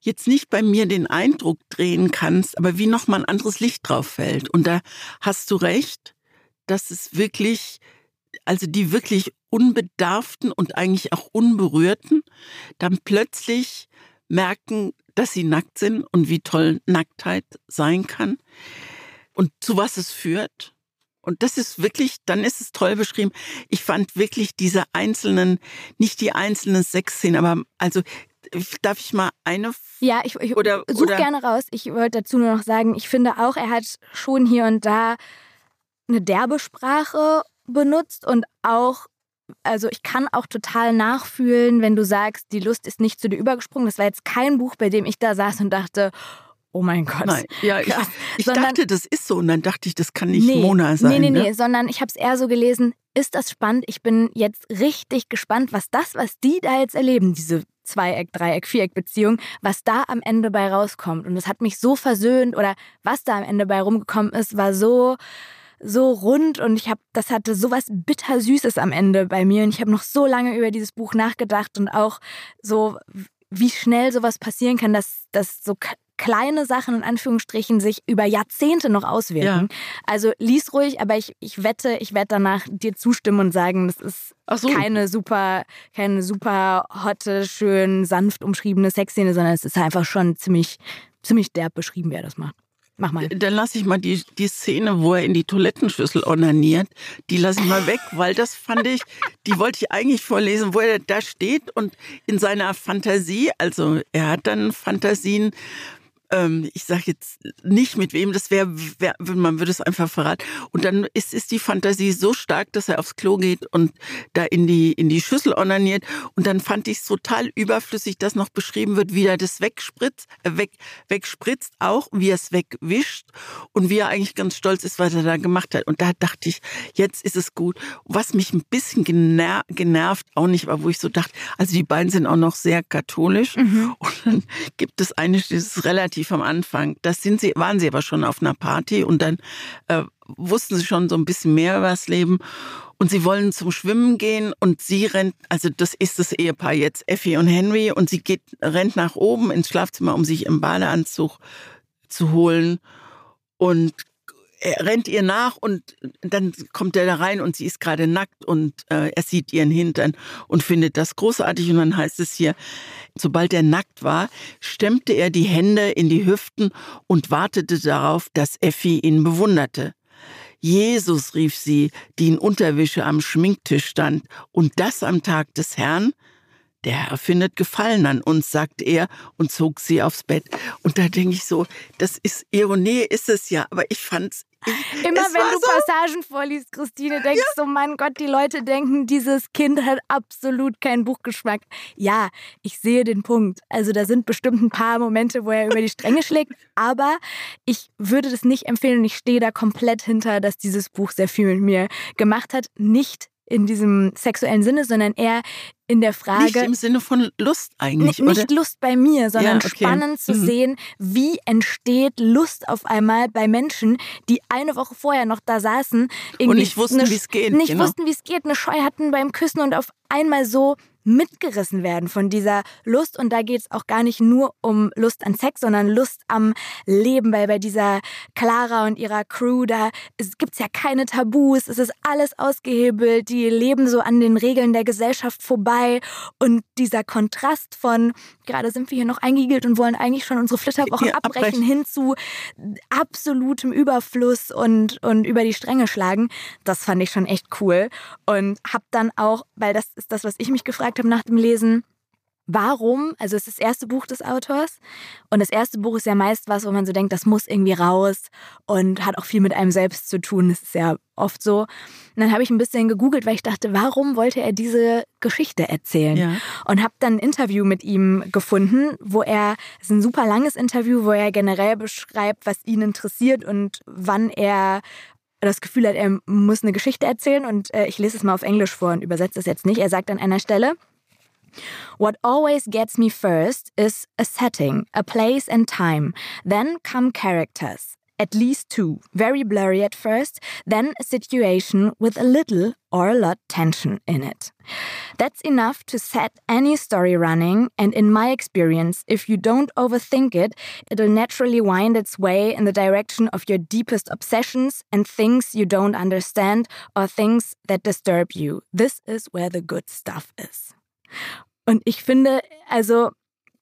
jetzt nicht bei mir den Eindruck drehen kannst, aber wie nochmal ein anderes Licht drauf fällt. Und da hast du recht dass es wirklich, also die wirklich Unbedarften und eigentlich auch Unberührten, dann plötzlich merken, dass sie nackt sind und wie toll Nacktheit sein kann und zu was es führt. Und das ist wirklich, dann ist es toll beschrieben. Ich fand wirklich diese einzelnen, nicht die einzelnen Sexszenen, aber also darf ich mal eine? Ja, ich, ich suche gerne raus. Ich wollte dazu nur noch sagen, ich finde auch, er hat schon hier und da eine derbe Sprache benutzt und auch, also ich kann auch total nachfühlen, wenn du sagst, die Lust ist nicht zu dir übergesprungen. Das war jetzt kein Buch, bei dem ich da saß und dachte, oh mein Gott. Nein, ja, ich, ich sondern, dachte, das ist so und dann dachte ich, das kann nicht nee, Mona sein. Nee, nee, ne? nee, sondern ich habe es eher so gelesen, ist das spannend? Ich bin jetzt richtig gespannt, was das, was die da jetzt erleben, diese Zweieck, Dreieck, Viereck-Beziehung, was da am Ende bei rauskommt. Und das hat mich so versöhnt oder was da am Ende bei rumgekommen ist, war so so rund und ich habe, das hatte so was bittersüßes am Ende bei mir und ich habe noch so lange über dieses Buch nachgedacht und auch so, wie schnell sowas passieren kann, dass, dass so kleine Sachen in Anführungsstrichen sich über Jahrzehnte noch auswirken. Ja. Also lies ruhig, aber ich, ich wette, ich werde danach dir zustimmen und sagen, das ist so. keine super, keine super hotte, schön sanft umschriebene Sexszene, sondern es ist einfach schon ziemlich, ziemlich derb beschrieben, wer das macht. Mach mal. Dann lasse ich mal die, die Szene, wo er in die Toilettenschüssel onaniert, die lasse ich mal weg, weil das fand ich, die wollte ich eigentlich vorlesen, wo er da steht und in seiner Fantasie, also er hat dann Fantasien, ähm, ich sage jetzt nicht mit wem, das wäre, wär, man würde es einfach verraten. Und dann ist, ist die Fantasie so stark, dass er aufs Klo geht und da in die, in die Schüssel onaniert. Und dann fand ich es total überflüssig, dass noch beschrieben wird, wie er das wegspritzt, äh, weg, wegspritzt, auch wie er es wegwischt und wie er eigentlich ganz stolz ist, was er da gemacht hat. Und da dachte ich, jetzt ist es gut. Was mich ein bisschen gener genervt, auch nicht, aber wo ich so dachte, also die beiden sind auch noch sehr katholisch. Mhm. Und dann gibt es eine, das ist relativ relativ am Anfang. Das sind sie, waren sie aber schon auf einer Party und dann äh, wussten sie schon so ein bisschen mehr über das Leben. Und sie wollen zum Schwimmen gehen und sie rennt, also das ist das Ehepaar jetzt, Effie und Henry, und sie geht, rennt nach oben ins Schlafzimmer, um sich im Badeanzug zu holen und er rennt ihr nach und dann kommt er da rein und sie ist gerade nackt und äh, er sieht ihren Hintern und findet das großartig. Und dann heißt es hier, sobald er nackt war, stemmte er die Hände in die Hüften und wartete darauf, dass Effi ihn bewunderte. Jesus, rief sie, die in Unterwäsche am Schminktisch stand, und das am Tag des Herrn? Der Herr findet Gefallen an uns, sagt er und zog sie aufs Bett. Und da denke ich so, das ist Ironie, ist es ja, aber ich fand's Immer wenn du so Passagen vorliest, Christine, denkst ja. du, mein Gott, die Leute denken, dieses Kind hat absolut keinen Buchgeschmack. Ja, ich sehe den Punkt. Also da sind bestimmt ein paar Momente, wo er über die Stränge schlägt, aber ich würde das nicht empfehlen und ich stehe da komplett hinter, dass dieses Buch sehr viel mit mir gemacht hat. Nicht in diesem sexuellen Sinne, sondern eher in der Frage. Nicht im Sinne von Lust eigentlich. Nicht, nicht Lust bei mir, sondern ja, okay. spannend zu mhm. sehen, wie entsteht Lust auf einmal bei Menschen, die eine Woche vorher noch da saßen. Und nicht wussten, wie es geht. Nicht genau. wussten, wie es geht, eine Scheu hatten beim Küssen und auf einmal so mitgerissen werden von dieser Lust. Und da geht es auch gar nicht nur um Lust an Sex, sondern Lust am Leben, weil bei dieser Clara und ihrer Crew, da gibt es ja keine Tabus, es ist alles ausgehebelt, die leben so an den Regeln der Gesellschaft vorbei. Und dieser Kontrast von, gerade sind wir hier noch eingeigelt und wollen eigentlich schon unsere Flitterwochen ja, abbrechen, abbrechen, hin zu absolutem Überfluss und, und über die Stränge schlagen, das fand ich schon echt cool. Und hab dann auch, weil das ist das, was ich mich gefragt gefragt habe nach dem Lesen, warum, also es ist das erste Buch des Autors und das erste Buch ist ja meist was, wo man so denkt, das muss irgendwie raus und hat auch viel mit einem selbst zu tun, das ist ja oft so. Und dann habe ich ein bisschen gegoogelt, weil ich dachte, warum wollte er diese Geschichte erzählen? Ja. Und habe dann ein Interview mit ihm gefunden, wo er, es ist ein super langes Interview, wo er generell beschreibt, was ihn interessiert und wann er das Gefühl hat, er muss eine Geschichte erzählen und äh, ich lese es mal auf Englisch vor und übersetze es jetzt nicht. Er sagt an einer Stelle, What always gets me first is a setting, a place and time. Then come characters. At least two, very blurry at first, then a situation with a little or a lot tension in it. That's enough to set any story running, and in my experience, if you don't overthink it, it'll naturally wind its way in the direction of your deepest obsessions and things you don't understand or things that disturb you. This is where the good stuff is. Und ich finde, also,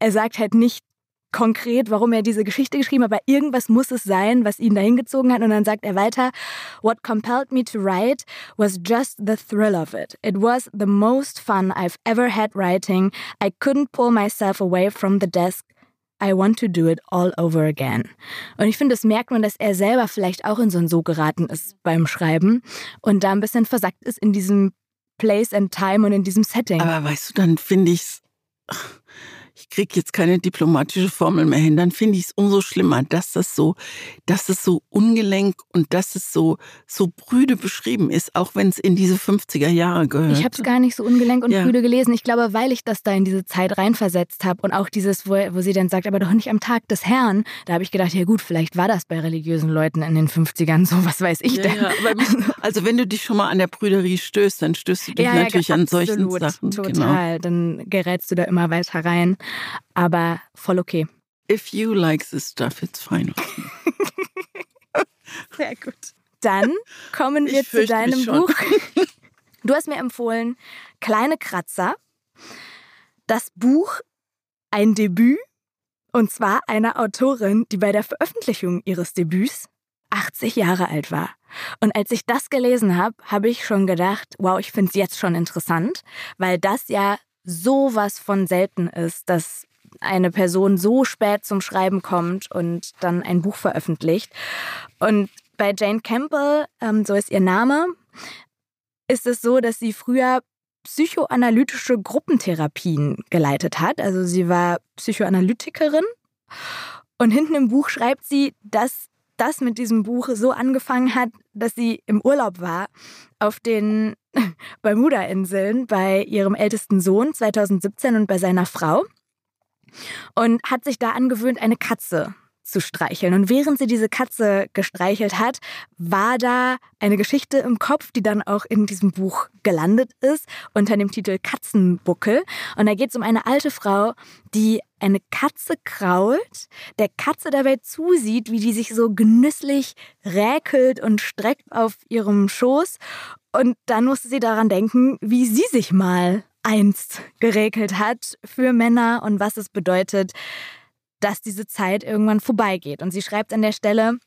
er sagt halt nicht, konkret, warum er diese Geschichte geschrieben hat, aber irgendwas muss es sein, was ihn dahin gezogen hat. Und dann sagt er weiter, What compelled me to write was just the thrill of it. It was the most fun I've ever had writing. I couldn't pull myself away from the desk. I want to do it all over again. Und ich finde, das merkt man, dass er selber vielleicht auch in so ein So geraten ist beim Schreiben und da ein bisschen versackt ist in diesem Place and Time und in diesem Setting. Aber weißt du, dann finde ich es ich kriege jetzt keine diplomatische Formel mehr hin, dann finde ich es umso schlimmer, dass das so, dass es so ungelenk und dass es so, so brüde beschrieben ist, auch wenn es in diese 50er Jahre gehört. Ich habe es gar nicht so ungelenk und ja. brüde gelesen. Ich glaube, weil ich das da in diese Zeit reinversetzt habe und auch dieses, wo, wo sie dann sagt, aber doch nicht am Tag des Herrn, da habe ich gedacht, ja gut, vielleicht war das bei religiösen Leuten in den 50ern so, was weiß ich ja, denn. Ja, also wenn du dich schon mal an der Brüderie stößt, dann stößt du dich natürlich an solchen Sachen. Genau. Total, genau. dann gerätst du da immer weiter rein. Aber voll okay. If you like this stuff, it's fine. Sehr gut. Dann kommen wir zu deinem Buch. Du hast mir empfohlen Kleine Kratzer. Das Buch ein Debüt und zwar einer Autorin, die bei der Veröffentlichung ihres Debüts 80 Jahre alt war. Und als ich das gelesen habe, habe ich schon gedacht, wow, ich finde es jetzt schon interessant, weil das ja sowas von selten ist, dass eine Person so spät zum Schreiben kommt und dann ein Buch veröffentlicht. Und bei Jane Campbell, ähm, so ist ihr Name, ist es so, dass sie früher psychoanalytische Gruppentherapien geleitet hat. Also sie war Psychoanalytikerin. Und hinten im Buch schreibt sie, dass das mit diesem Buch so angefangen hat, dass sie im Urlaub war auf den Bermuda-Inseln bei ihrem ältesten Sohn 2017 und bei seiner Frau und hat sich da angewöhnt, eine Katze zu streicheln. Und während sie diese Katze gestreichelt hat, war da eine Geschichte im Kopf, die dann auch in diesem Buch gelandet ist, unter dem Titel Katzenbuckel. Und da geht es um eine alte Frau, die eine Katze krault, der Katze dabei zusieht, wie die sich so genüsslich räkelt und streckt auf ihrem Schoß. Und dann musste sie daran denken, wie sie sich mal einst geregelt hat für Männer und was es bedeutet, dass diese Zeit irgendwann vorbeigeht. Und sie schreibt an der Stelle,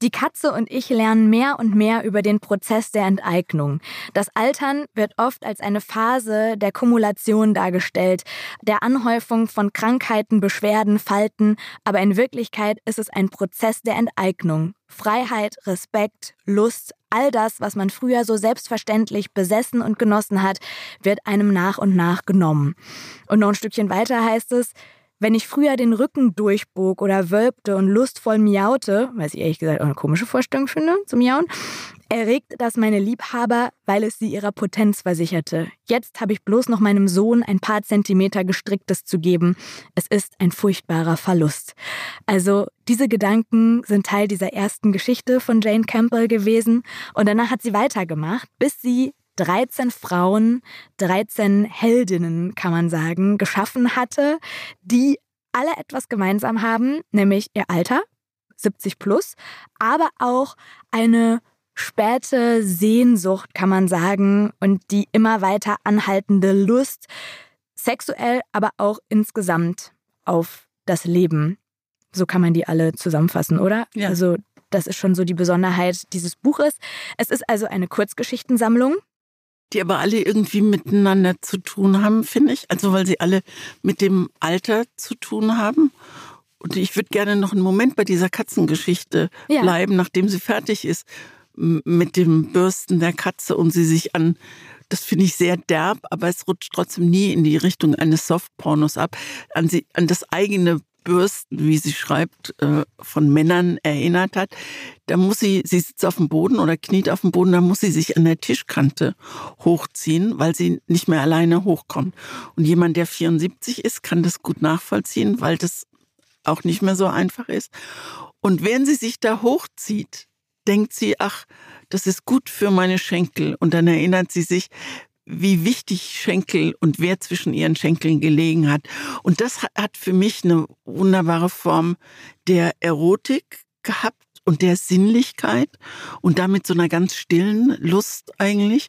Die Katze und ich lernen mehr und mehr über den Prozess der Enteignung. Das Altern wird oft als eine Phase der Kumulation dargestellt, der Anhäufung von Krankheiten, Beschwerden, Falten, aber in Wirklichkeit ist es ein Prozess der Enteignung. Freiheit, Respekt, Lust, all das, was man früher so selbstverständlich besessen und genossen hat, wird einem nach und nach genommen. Und noch ein Stückchen weiter heißt es, wenn ich früher den Rücken durchbog oder wölbte und lustvoll miaute, was ich ehrlich gesagt auch eine komische Vorstellung finde, zum Miauen, erregte das meine Liebhaber, weil es sie ihrer Potenz versicherte. Jetzt habe ich bloß noch meinem Sohn ein paar Zentimeter gestricktes zu geben. Es ist ein furchtbarer Verlust. Also diese Gedanken sind Teil dieser ersten Geschichte von Jane Campbell gewesen und danach hat sie weitergemacht, bis sie 13 Frauen, 13 Heldinnen, kann man sagen, geschaffen hatte, die alle etwas gemeinsam haben, nämlich ihr Alter, 70 plus, aber auch eine späte Sehnsucht, kann man sagen, und die immer weiter anhaltende Lust, sexuell, aber auch insgesamt auf das Leben. So kann man die alle zusammenfassen, oder? Ja. Also das ist schon so die Besonderheit dieses Buches. Es ist also eine Kurzgeschichtensammlung die aber alle irgendwie miteinander zu tun haben, finde ich. Also weil sie alle mit dem Alter zu tun haben. Und ich würde gerne noch einen Moment bei dieser Katzengeschichte ja. bleiben, nachdem sie fertig ist mit dem Bürsten der Katze und sie sich an, das finde ich sehr derb, aber es rutscht trotzdem nie in die Richtung eines Softpornos ab, an, sie, an das eigene Bürsten, wie sie schreibt, äh, von Männern erinnert hat, da muss sie, sie sitzt auf dem Boden oder kniet auf dem Boden, da muss sie sich an der Tischkante hochziehen, weil sie nicht mehr alleine hochkommt. Und jemand, der 74 ist, kann das gut nachvollziehen, weil das auch nicht mehr so einfach ist. Und während sie sich da hochzieht, denkt sie, ach, das ist gut für meine Schenkel. Und dann erinnert sie sich, wie wichtig Schenkel und wer zwischen ihren Schenkeln gelegen hat. Und das hat für mich eine wunderbare Form der Erotik gehabt und der Sinnlichkeit und damit so einer ganz stillen Lust eigentlich.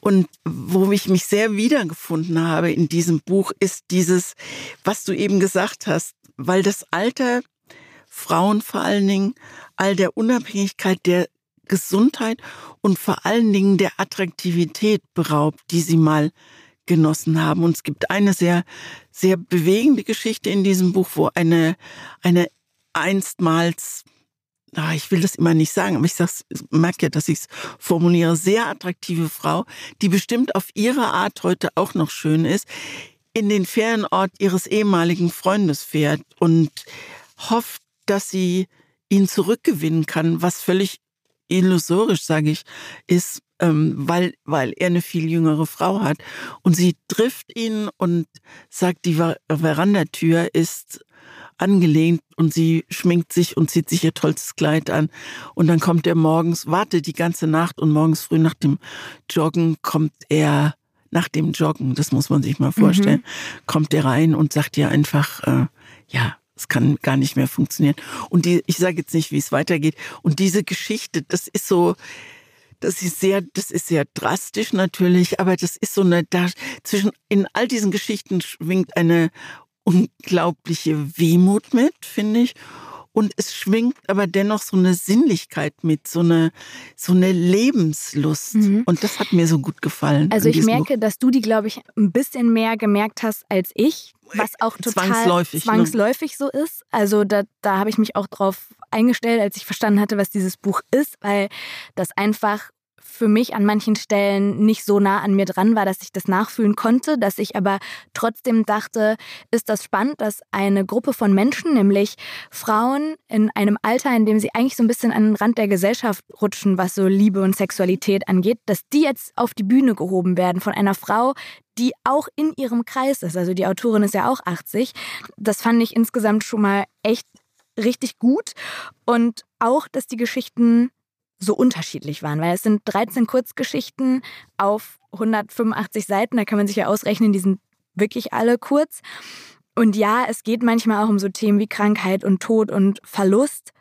Und wo ich mich sehr wiedergefunden habe in diesem Buch, ist dieses, was du eben gesagt hast, weil das Alter Frauen vor allen Dingen all der Unabhängigkeit, der Gesundheit und vor allen Dingen der Attraktivität beraubt, die sie mal genossen haben. Und es gibt eine sehr, sehr bewegende Geschichte in diesem Buch, wo eine, eine einstmals, ich will das immer nicht sagen, aber ich sag's, merke ja, dass ich es formuliere, sehr attraktive Frau, die bestimmt auf ihre Art heute auch noch schön ist, in den Ferienort ihres ehemaligen Freundes fährt und hofft, dass sie ihn zurückgewinnen kann, was völlig illusorisch, sage ich, ist, ähm, weil, weil er eine viel jüngere Frau hat. Und sie trifft ihn und sagt, die Verandatür ist angelehnt und sie schminkt sich und zieht sich ihr tollstes Kleid an. Und dann kommt er morgens, wartet die ganze Nacht und morgens früh nach dem Joggen kommt er, nach dem Joggen, das muss man sich mal vorstellen, mhm. kommt er rein und sagt ihr einfach, äh, ja, es kann gar nicht mehr funktionieren. Und die, ich sage jetzt nicht, wie es weitergeht. Und diese Geschichte, das ist so, das ist sehr, das ist sehr drastisch natürlich, aber das ist so eine, da zwischen, in all diesen Geschichten schwingt eine unglaubliche Wehmut mit, finde ich. Und es schwingt aber dennoch so eine Sinnlichkeit mit, so eine, so eine Lebenslust. Mhm. Und das hat mir so gut gefallen. Also ich merke, Buch. dass du die, glaube ich, ein bisschen mehr gemerkt hast als ich was auch total zwangsläufig, ne? zwangsläufig ne? so ist. Also da, da habe ich mich auch drauf eingestellt, als ich verstanden hatte, was dieses Buch ist, weil das einfach für mich an manchen Stellen nicht so nah an mir dran war, dass ich das nachfühlen konnte, dass ich aber trotzdem dachte, ist das spannend, dass eine Gruppe von Menschen, nämlich Frauen in einem Alter, in dem sie eigentlich so ein bisschen an den Rand der Gesellschaft rutschen, was so Liebe und Sexualität angeht, dass die jetzt auf die Bühne gehoben werden von einer Frau, die auch in ihrem Kreis ist. Also die Autorin ist ja auch 80. Das fand ich insgesamt schon mal echt richtig gut. Und auch, dass die Geschichten so unterschiedlich waren, weil es sind 13 Kurzgeschichten auf 185 Seiten, da kann man sich ja ausrechnen, die sind wirklich alle kurz. Und ja, es geht manchmal auch um so Themen wie Krankheit und Tod und Verlust,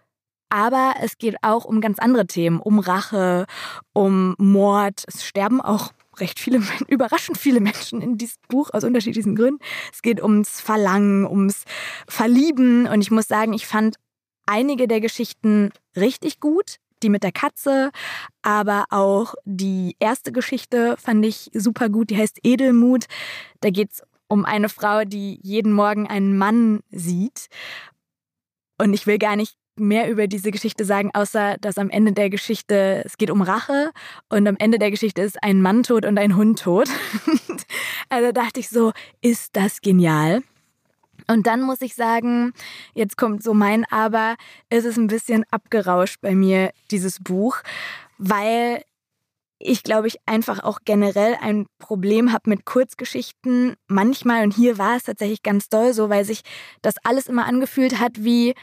aber es geht auch um ganz andere Themen, um Rache, um Mord. Es sterben auch recht viele, überraschend viele Menschen in diesem Buch aus unterschiedlichen Gründen. Es geht ums Verlangen, ums Verlieben und ich muss sagen, ich fand einige der Geschichten richtig gut. Die mit der Katze, aber auch die erste Geschichte fand ich super gut. Die heißt Edelmut. Da geht es um eine Frau, die jeden Morgen einen Mann sieht. Und ich will gar nicht mehr über diese Geschichte sagen, außer dass am Ende der Geschichte, es geht um Rache und am Ende der Geschichte ist ein Mann tot und ein Hund tot. also dachte ich so, ist das genial. Und dann muss ich sagen, jetzt kommt so mein Aber, ist es ein bisschen abgerauscht bei mir, dieses Buch, weil ich glaube ich einfach auch generell ein Problem habe mit Kurzgeschichten manchmal. Und hier war es tatsächlich ganz doll so, weil sich das alles immer angefühlt hat wie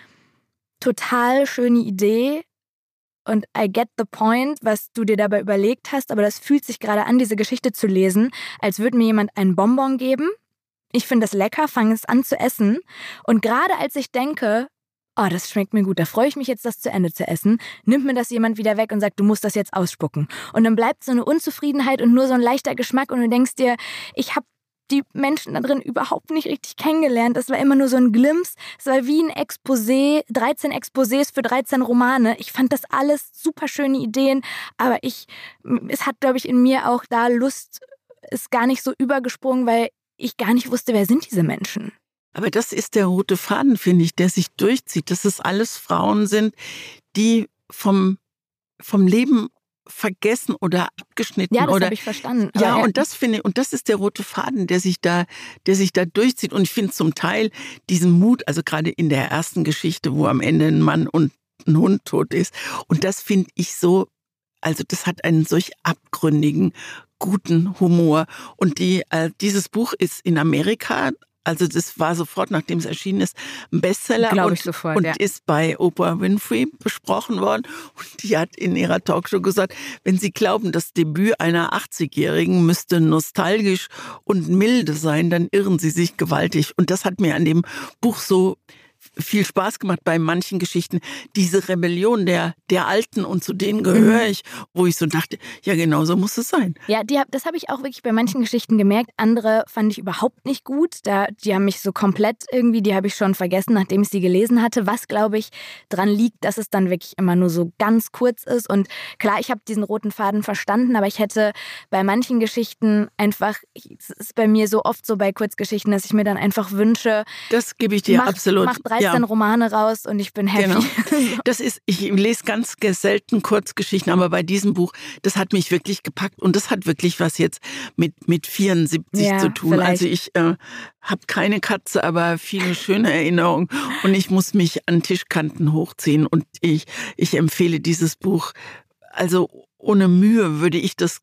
total schöne Idee und I get the point, was du dir dabei überlegt hast, aber das fühlt sich gerade an, diese Geschichte zu lesen, als würde mir jemand einen Bonbon geben ich finde es lecker, fange es an zu essen. Und gerade als ich denke, oh, das schmeckt mir gut, da freue ich mich jetzt, das zu Ende zu essen, nimmt mir das jemand wieder weg und sagt, du musst das jetzt ausspucken. Und dann bleibt so eine Unzufriedenheit und nur so ein leichter Geschmack und du denkst dir, ich habe die Menschen da drin überhaupt nicht richtig kennengelernt. Das war immer nur so ein Glimps. Es war wie ein Exposé, 13 Exposés für 13 Romane. Ich fand das alles super schöne Ideen, aber ich, es hat, glaube ich, in mir auch da Lust, ist gar nicht so übergesprungen, weil ich gar nicht wusste, wer sind diese Menschen. Aber das ist der rote Faden, finde ich, der sich durchzieht, dass es alles Frauen sind, die vom, vom Leben vergessen oder abgeschnitten ja, das oder habe ich verstanden. ja, ja, und das finde ich und das ist der rote Faden, der sich da, der sich da durchzieht und ich finde zum Teil diesen Mut, also gerade in der ersten Geschichte, wo am Ende ein Mann und ein Hund tot ist und das finde ich so also das hat einen solch abgründigen, guten Humor. Und die, äh, dieses Buch ist in Amerika also das war sofort, nachdem es erschienen ist, ein Bestseller Glaube und, ich sofort, und ja. ist bei Oprah Winfrey besprochen worden. Und die hat in ihrer Talkshow gesagt, wenn Sie glauben, das Debüt einer 80-Jährigen müsste nostalgisch und milde sein, dann irren Sie sich gewaltig. Und das hat mir an dem Buch so viel Spaß gemacht bei manchen Geschichten. Diese Rebellion der, der Alten und zu denen gehöre mhm. ich, wo ich so dachte, ja, genau so muss es sein. Ja, die, das habe ich auch wirklich bei manchen Geschichten gemerkt. Andere fand ich überhaupt nicht gut. Da, die haben mich so komplett irgendwie, die habe ich schon vergessen, nachdem ich sie gelesen hatte. Was, glaube ich, dran liegt, dass es dann wirklich immer nur so ganz kurz ist. Und klar, ich habe diesen roten Faden verstanden, aber ich hätte bei manchen Geschichten einfach, es ist bei mir so oft so bei Kurzgeschichten, dass ich mir dann einfach wünsche. Das gebe ich dir mach, absolut. Mach 13 ja. Romane raus und ich bin happy. Genau. Das ist, ich lese ganz selten Kurzgeschichten, aber bei diesem Buch, das hat mich wirklich gepackt und das hat wirklich was jetzt mit, mit 74 ja, zu tun. Vielleicht. Also ich äh, habe keine Katze, aber viele schöne Erinnerungen und ich muss mich an Tischkanten hochziehen und ich, ich empfehle dieses Buch. Also ohne Mühe würde ich das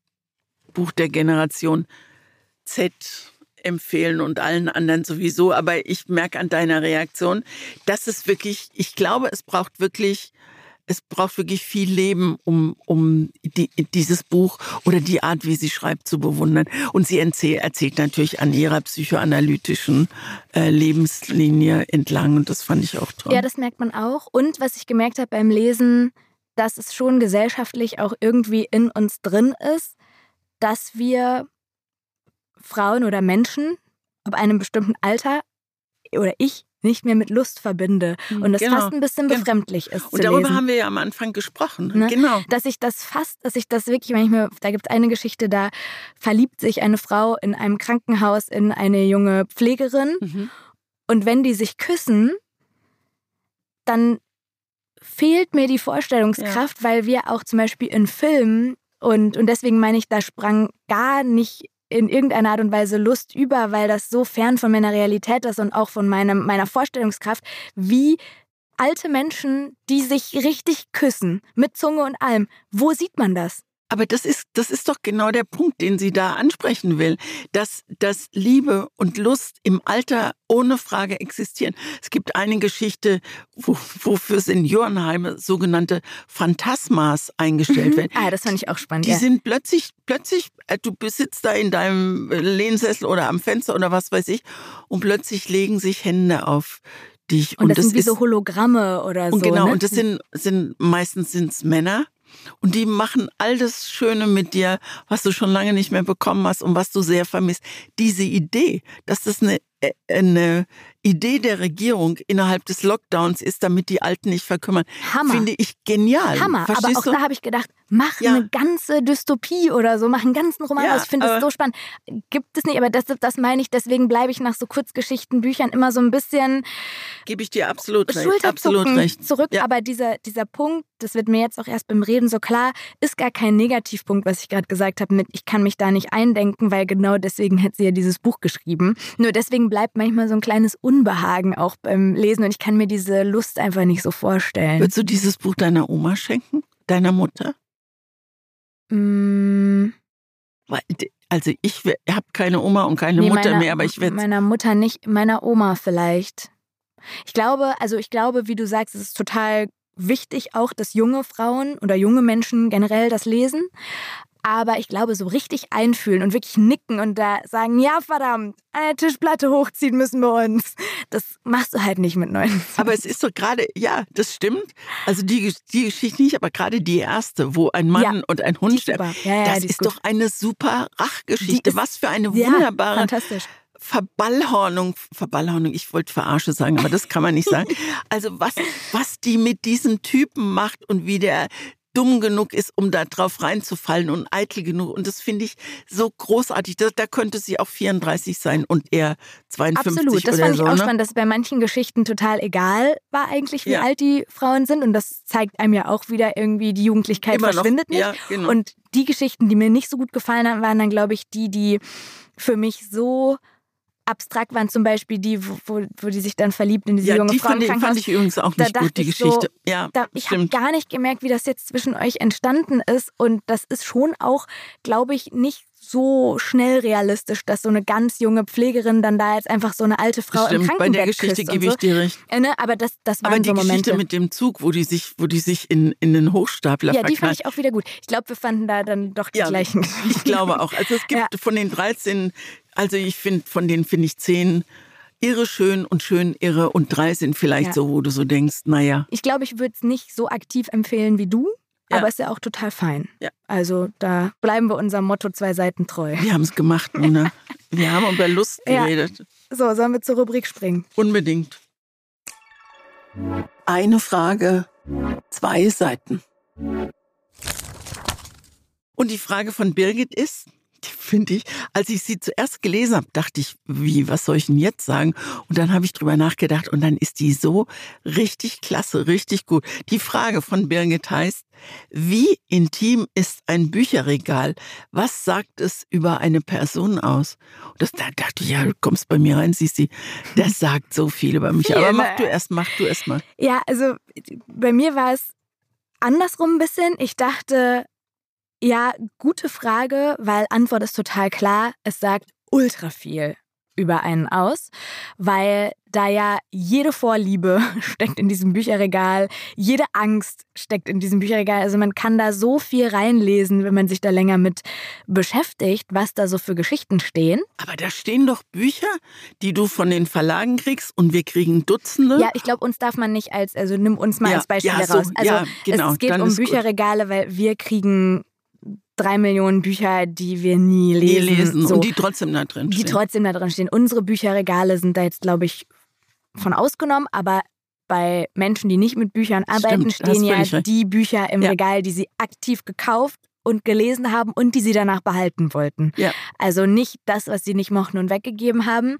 Buch der Generation Z empfehlen und allen anderen sowieso. Aber ich merke an deiner Reaktion, dass es wirklich, ich glaube, es braucht wirklich, es braucht wirklich viel Leben, um, um die, dieses Buch oder die Art, wie sie schreibt, zu bewundern. Und sie erzählt, natürlich an ihrer psychoanalytischen äh, Lebenslinie entlang. Und das fand ich auch toll. Ja, das merkt man auch. Und was ich gemerkt habe beim Lesen, dass es schon gesellschaftlich auch irgendwie in uns drin ist, dass wir Frauen oder Menschen ab einem bestimmten Alter oder ich nicht mehr mit Lust verbinde hm, und das genau. fast ein bisschen genau. befremdlich ist. Und darüber lesen. haben wir ja am Anfang gesprochen. Ne? Genau. Dass ich das fast, dass ich das wirklich, wenn ich mir, da gibt es eine Geschichte, da verliebt sich eine Frau in einem Krankenhaus in eine junge Pflegerin mhm. und wenn die sich küssen, dann fehlt mir die Vorstellungskraft, ja. weil wir auch zum Beispiel in Filmen und, und deswegen meine ich, da sprang gar nicht in irgendeiner Art und Weise Lust über, weil das so fern von meiner Realität ist und auch von meinem, meiner Vorstellungskraft, wie alte Menschen, die sich richtig küssen, mit Zunge und allem. Wo sieht man das? Aber das ist, das ist doch genau der Punkt, den sie da ansprechen will, dass, dass Liebe und Lust im Alter ohne Frage existieren. Es gibt eine Geschichte, wo, wo für Seniorenheime sogenannte Phantasmas eingestellt mhm. werden. Ah, das fand ich auch spannend. Die ja. sind plötzlich, plötzlich, äh, du sitzt da in deinem Lehnsessel oder am Fenster oder was weiß ich, und plötzlich legen sich Hände auf dich. Und, und das, das, sind wie so Hologramme oder und so. Genau, ne? und das sind, sind meistens sind's Männer. Und die machen all das Schöne mit dir, was du schon lange nicht mehr bekommen hast und was du sehr vermisst. Diese Idee, dass das eine äh, eine Idee der Regierung innerhalb des Lockdowns ist, damit die Alten nicht verkümmern, Hammer. finde ich genial. Hammer, aber Verstehst auch du? da habe ich gedacht, mach Ja. eine ganze Dystopie oder so, mach einen ganzen Roman Ja, aus. Ich finde das aber- so spannend. Gibt es nicht, aber das, das meine ich, deswegen bleibe ich nach so Kurzgeschichtenbüchern immer so ein bisschen Gebe ich dir absolut recht. Absolut recht. zurück. Ja. Aber dieser, dieser Punkt, das wird mir jetzt auch erst beim Reden so klar, ist gar kein Negativpunkt, was ich gerade gesagt habe mit, ich kann mich da nicht eindenken, weil genau deswegen hat sie ja dieses Buch geschrieben. Nur deswegen bleibt manchmal so ein kleines Unbehagen auch beim Lesen und ich kann mir diese Lust einfach nicht so vorstellen. Würdest du dieses Buch deiner Oma schenken? Deiner Mutter? Mm, Also ich habe keine Oma und keine nee, Mutter meiner, mehr, aber ich werde Meiner Mutter nicht, meiner Oma vielleicht. Ich glaube, also ich glaube, wie du sagst, es ist total wichtig auch, dass junge Frauen oder junge Menschen generell das lesen. Aber ich glaube, so richtig einfühlen und wirklich nicken und da sagen, ja verdammt, eine Tischplatte hochziehen müssen wir uns. Das machst du halt nicht mit 19. Aber es ist doch gerade, ja, das stimmt. Also die, die Geschichte nicht, aber gerade die erste, wo ein Mann Ja, und ein Hund ist sterben. Ja, ja, das ist gut. doch eine super Rachgeschichte. ist- Was für eine wunderbare Fantastisch. Verballhornung, Verballhornung, ich wollte Verarsche sagen, aber das kann man nicht sagen. Also was, was die mit diesen Typen macht und wie der dumm genug ist, um da drauf reinzufallen und eitel genug. Und das finde ich so großartig. Da, da könnte sie auch 34 sein und er 52 Absolut, das oder fand ich auch ne? spannend, dass bei manchen Geschichten total egal war eigentlich, wie Ja. alt die Frauen sind. Und das zeigt einem ja auch wieder irgendwie, die Jugendlichkeit Immer noch, verschwindet nicht. ja, genau. Und die Geschichten, die mir nicht so gut gefallen haben, waren dann, glaube ich, die, die für mich so abstrakt waren. Zum Beispiel die, wo, wo, wo die sich dann verliebt in diese ja, junge die Frau im fand, ich- Krankenhaus. fand ich übrigens auch Da nicht gut, dachte die ich so, Geschichte. ja, Da, ich habe gar nicht gemerkt, wie das jetzt zwischen euch entstanden ist. Und das ist schon auch, glaube ich, nicht so schnell realistisch, dass so eine ganz junge Pflegerin dann da jetzt einfach so eine alte Frau im Stimmt, bei Krankenbett der Geschichte gebe so. ich dir recht. Äh, ne? Aber das, das waren Aber die so Momente. Geschichte mit dem Zug, wo die sich, wo die sich in, in den Hochstapler ja, die fand ich auch wieder gut. Ich glaube, wir fanden da dann doch die Ja, gleichen. Ich glaube auch. Also es gibt Ja. von den 13, also ich finde, von denen finde ich 10 irre schön und schön irre und drei sind vielleicht Ja. so, wo du so denkst, naja. Ich glaube, ich würde es nicht so aktiv empfehlen wie du, Ja. aber ist ja auch total fein. Ja. Also da bleiben wir unserem Motto zwei Seiten treu. Wir haben es gemacht, Mona. Wir haben über Lust geredet. So, sollen wir zur Rubrik springen? Unbedingt. Eine Frage, zwei Seiten. Und die Frage von Birgit ist, finde ich, als ich sie zuerst gelesen habe, dachte ich, wie, was soll ich denn jetzt sagen? Und dann habe ich drüber nachgedacht und dann ist die so richtig klasse, richtig gut. Die Frage von Birgit heißt, wie intim ist ein Bücherregal? Was sagt es über eine Person aus? Und das, da dachte ich, ja, du kommst bei mir rein, siehst du, das sagt so viel über mich. Viel, Aber mach du erst, mach du erst mal. Ja, also bei mir war es andersrum ein bisschen. Ich dachte, ja, gute Frage, weil Antwort ist total klar. Es sagt ultra viel über einen aus, weil da ja jede Vorliebe steckt in diesem Bücherregal, jede Angst steckt in diesem Bücherregal. Also man kann da so viel reinlesen, wenn man sich da länger mit beschäftigt, was da so für Geschichten stehen. Aber da stehen doch Bücher, die du von den Verlagen kriegst und wir kriegen Dutzende. Ja, ich glaube, uns darf man nicht als, also nimm uns mal Ja, als Beispiel ja, so, raus. Also ja, genau, es geht dann um ist gut. Bücherregale, weil wir kriegen drei Millionen Bücher, die wir nie die lesen. lesen so, und die trotzdem da drin die stehen. trotzdem da drin stehen. Unsere Bücherregale sind da jetzt, glaube ich, von ausgenommen, aber bei Menschen, die nicht mit Büchern arbeiten, Stimmt, stehen ja die Bücher im Ja. Regal, die sie aktiv gekauft und gelesen haben und die sie danach behalten wollten. Ja. Also nicht das, was sie nicht mochten und weggegeben haben.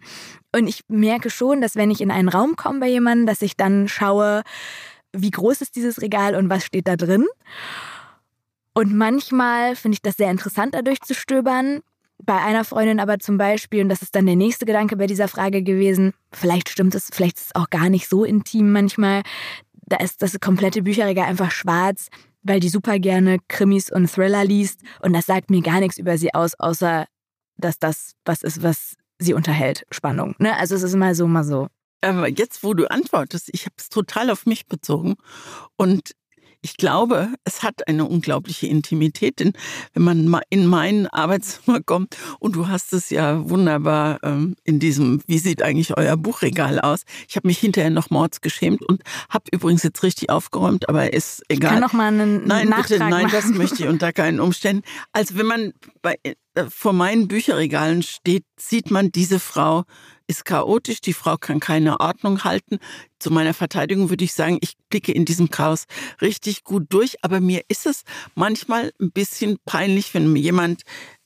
Und ich merke schon, dass wenn ich in einen Raum komme bei jemandem, dass ich dann schaue, wie groß ist dieses Regal und was steht da drin. Und manchmal finde ich das sehr interessant, da durchzustöbern. Bei einer Freundin aber zum Beispiel, und das ist dann der nächste Gedanke bei dieser Frage gewesen, vielleicht stimmt es, vielleicht ist es auch gar nicht so intim manchmal. Da ist das komplette Bücherregal einfach schwarz, weil die super gerne Krimis und Thriller liest. Und das sagt mir gar nichts über sie aus, außer dass das was ist, was sie unterhält. Spannung. Ne? Also es ist immer so, mal so. Aber jetzt, wo du antwortest, ich habe es total auf mich bezogen und ich glaube, es hat eine unglaubliche Intimität, denn wenn man in mein Arbeitszimmer kommt und du hast es ja wunderbar ähm, in diesem, wie sieht eigentlich euer Buchregal aus? Ich habe mich hinterher noch mords geschämt und habe übrigens jetzt richtig aufgeräumt, aber ist Ich egal. kann noch mal einen Nein, Nachtrag bitte, nein, machen. das möchte ich unter keinen Umständen. Also wenn man bei, äh, vor meinen Bücherregalen steht, sieht man diese Frau ist chaotisch, die Frau kann keine Ordnung halten. Zu meiner Verteidigung würde ich sagen, ich blicke in diesem Chaos richtig gut durch, aber mir ist es manchmal ein bisschen peinlich, wenn jemand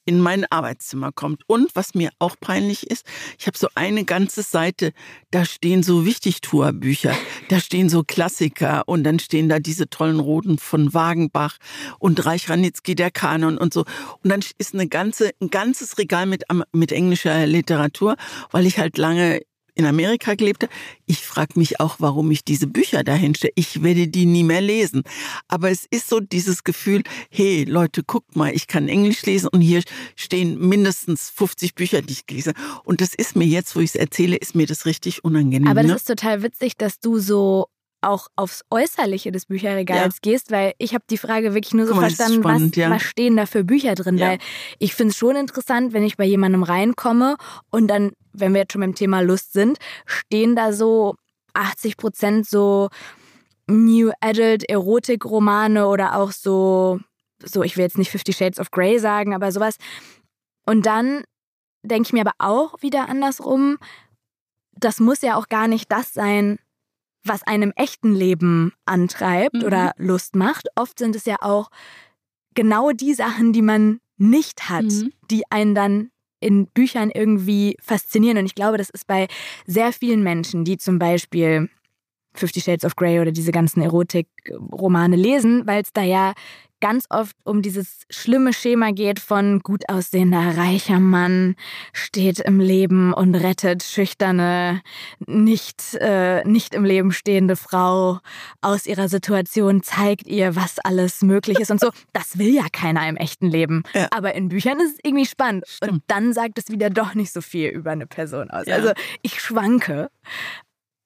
in mein Arbeitszimmer kommt. Und was mir auch peinlich ist, ich habe so eine ganze Seite, da stehen so Wichtigtuerbücher, da stehen so Klassiker und dann stehen da diese tollen Roten von Wagenbach und Reich Ranitzky, der Kanon und so. Und dann ist eine ganze, ein ganzes Regal mit, mit englischer Literatur, weil ich halt lange in Amerika gelebt habe. Ich frage mich auch, warum ich diese Bücher dahin stelle. Ich werde die nie mehr lesen. Aber es ist so dieses Gefühl, hey Leute, guckt mal, ich kann Englisch lesen und hier stehen mindestens 50 Bücher, die ich gelesen habe. Und das ist mir jetzt, wo ich es erzähle, ist mir das richtig unangenehm. Aber das ne? ist total witzig, dass du so auch aufs Äußerliche des Bücherregals ja. gehst, weil ich habe die Frage wirklich nur so mal, verstanden, spannend, was, ja. was, stehen da für Bücher drin, ja. weil ich finde es schon interessant, wenn ich bei jemandem reinkomme und dann, wenn wir jetzt schon beim Thema Lust sind, stehen da so 80 Prozent so New Adult Erotik-Romane oder auch so, so, ich will jetzt nicht Fifty Shades of Grey sagen, aber sowas. Und dann denke ich mir aber auch wieder andersrum, das muss ja auch gar nicht das sein, was einem echten Leben antreibt mhm. oder Lust macht. Oft sind es ja auch genau die Sachen, die man nicht hat, mhm. die einen dann in Büchern irgendwie faszinieren. Und ich glaube, das ist bei sehr vielen Menschen, die zum Beispiel Fifty Shades of Grey oder diese ganzen Erotik-Romane lesen, weil es da ja ganz oft um dieses schlimme Schema geht von gut aussehender, reicher Mann steht im Leben und rettet schüchterne, nicht, äh, nicht im Leben stehende Frau aus ihrer Situation, zeigt ihr, was alles möglich ist und so. Das will ja keiner im echten Leben. Ja. Aber in Büchern ist es irgendwie spannend. Stimmt. Und dann sagt es wieder doch nicht so viel über eine Person aus. Ja. Also ich schwanke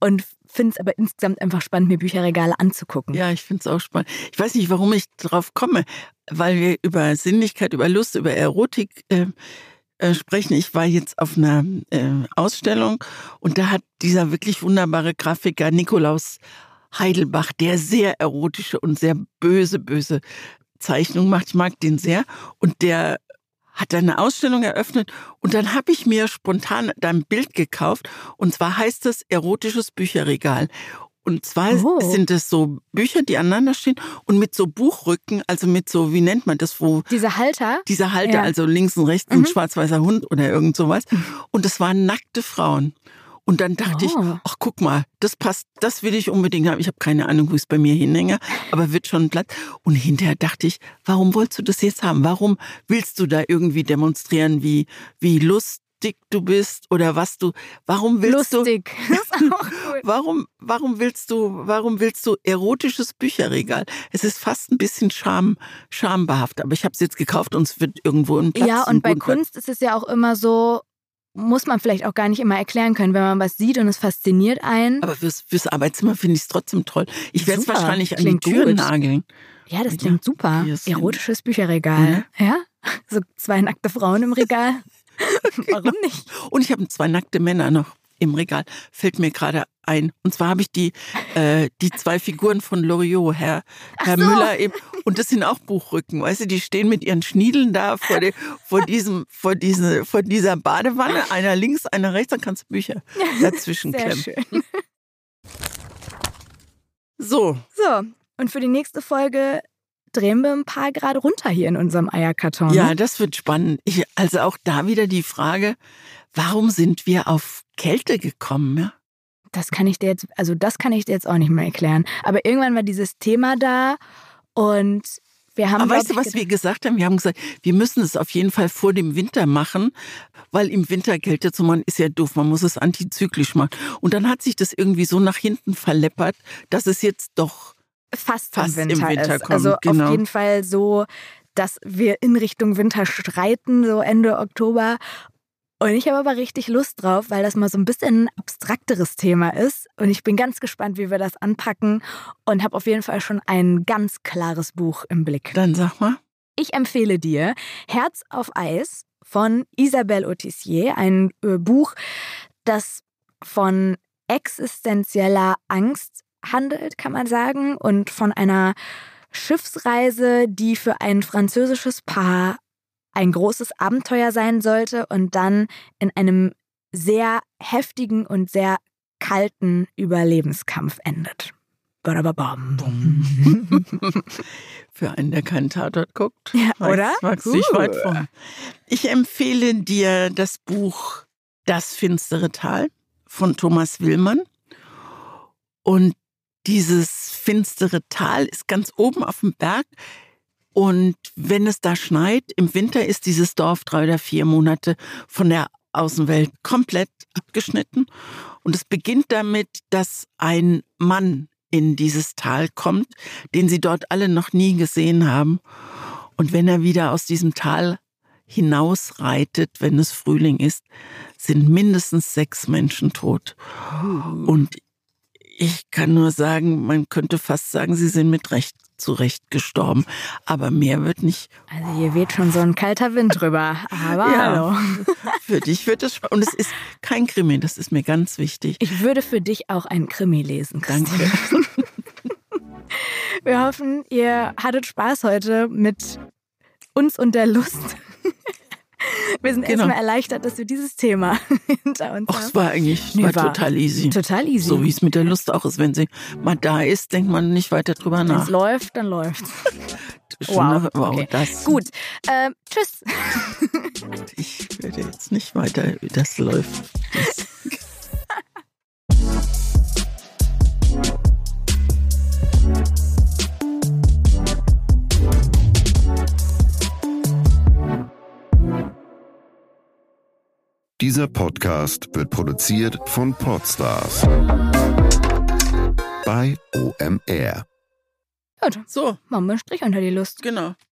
und finde es aber insgesamt einfach spannend, mir Bücherregale anzugucken. Ja, ich finde es auch spannend. Ich weiß nicht, warum ich drauf komme, weil wir über Sinnlichkeit, über Lust, über Erotik äh, äh, sprechen. Ich war jetzt auf einer äh, Ausstellung und da hat dieser wirklich wunderbare Grafiker Nikolaus Heidelbach, der sehr erotische und sehr böse, böse Zeichnung macht. Ich mag den sehr. Und der hat eine Ausstellung eröffnet und dann habe ich mir spontan ein Bild gekauft und zwar heißt es erotisches Bücherregal. Und zwar oh. sind es so Bücher, die aneinander stehen und mit so Buchrücken, also mit so, wie nennt man das, wo? Diese Halter? Diese Halter, ja. also links und rechts mhm. ein schwarz-weißer Hund oder irgend sowas. Mhm. Und es waren nackte Frauen. Und dann dachte oh. ich, ach guck mal, das passt, das will ich unbedingt haben. Ich habe keine Ahnung, wo ich es bei mir hinhänge, aber wird schon Platz. Und hinterher dachte ich, warum wolltest du das jetzt haben? Warum willst du da irgendwie demonstrieren, wie, wie lustig du bist oder was du, warum willst Lustig. du, das ist auch cool. warum, warum willst du, warum willst du erotisches Bücherregal? Es ist fast ein bisschen Scham, schambehaftet, aber ich habe es jetzt gekauft und es wird irgendwo im Platz. Ja, und bei Kunst ist es ja auch immer so, muss man vielleicht auch gar nicht immer erklären können, wenn man was sieht und es fasziniert einen. Aber fürs, fürs Arbeitszimmer finde ich es trotzdem toll. Ich werde es wahrscheinlich an die Türen nageln. Ja, das klingt super. Erotisches Bücherregal. Ja. ja? So zwei nackte Frauen im Regal. Warum nicht? Und ich habe zwei nackte Männer noch im Regal, fällt mir gerade ein. Und zwar habe ich die, äh, die zwei Figuren von Loriot, Herr, Herr so. Müller eben, und das sind auch Buchrücken, weißt du, die stehen mit ihren Schniedeln da vor, de, vor, diesem, vor, diese, vor dieser Badewanne, einer links, einer rechts, dann kannst du Bücher dazwischen Sehr klemmen. Schön. So. So, und für die nächste Folge drehen wir ein paar Grad runter hier in unserem Eierkarton. Ja, das wird spannend. Ich, also auch da wieder die Frage, warum sind wir auf Kälte gekommen? Ja? Das kann ich dir jetzt, also das kann ich dir jetzt auch nicht mehr erklären. Aber irgendwann war dieses Thema da und wir haben. Aber weißt du, was gedacht, wir gesagt haben? Wir haben gesagt, wir müssen es auf jeden Fall vor dem Winter machen, weil im Winter Kälte zu machen ist ja doof. Man muss es antizyklisch machen. Und dann hat sich das irgendwie so nach hinten verleppert, dass es jetzt doch fast, fast im Winter, im Winter ist. Kommt. Also genau. auf jeden Fall so, dass wir in Richtung Winter streiten, so Ende Oktober. Und ich habe aber richtig Lust drauf, weil das mal so ein bisschen ein abstrakteres Thema ist. Und ich bin ganz gespannt, wie wir das anpacken und habe auf jeden Fall schon ein ganz klares Buch im Blick. Dann sag mal. Ich empfehle dir Herz auf Eis von Isabelle Autissier, ein äh, Buch, das von existenzieller Angst handelt, kann man sagen, und von einer Schiffsreise, die für ein französisches Paar ein großes Abenteuer sein sollte und dann in einem sehr heftigen und sehr kalten Überlebenskampf endet. Für einen, der keinen Tatort guckt. Ja, oder? Magst dich weit vor. Ich empfehle dir das Buch Das finstere Tal von Thomas Willmann. Und dieses finstere Tal ist ganz oben auf dem Berg. Und wenn es da schneit, im Winter ist dieses Dorf drei oder vier Monate von der Außenwelt komplett abgeschnitten. Und es beginnt damit, dass ein Mann in dieses Tal kommt, den sie dort alle noch nie gesehen haben. Und wenn er wieder aus diesem Tal hinausreitet, wenn es Frühling ist, sind mindestens sechs Menschen tot. Und ich kann nur sagen, man könnte fast sagen, sie sind mit Recht zurecht gestorben. Aber mehr wird nicht. Also hier weht schon so ein kalter Wind drüber. Aber ja, hallo. Für dich wird es und es ist kein Krimi, das ist mir ganz wichtig. Ich würde für dich auch ein Krimi lesen. Christine. Danke. Wir hoffen, ihr hattet Spaß heute mit uns und der Lust. Wir sind genau. erstmal erleichtert, dass wir dieses Thema hinter uns Och, haben. Es war eigentlich nee, war total easy. Total easy. So wie es mit der Lust auch ist. Wenn sie mal da ist, denkt man nicht weiter drüber nach. Wenn es läuft, dann läuft Wow, wow okay. das. Gut. Ähm, tschüss. Ich werde jetzt nicht weiter, wie das läuft. Das Dieser Podcast wird produziert von Podstars bei OMR. Gut. So. Machen wir einen Strich unter die Lust. Genau.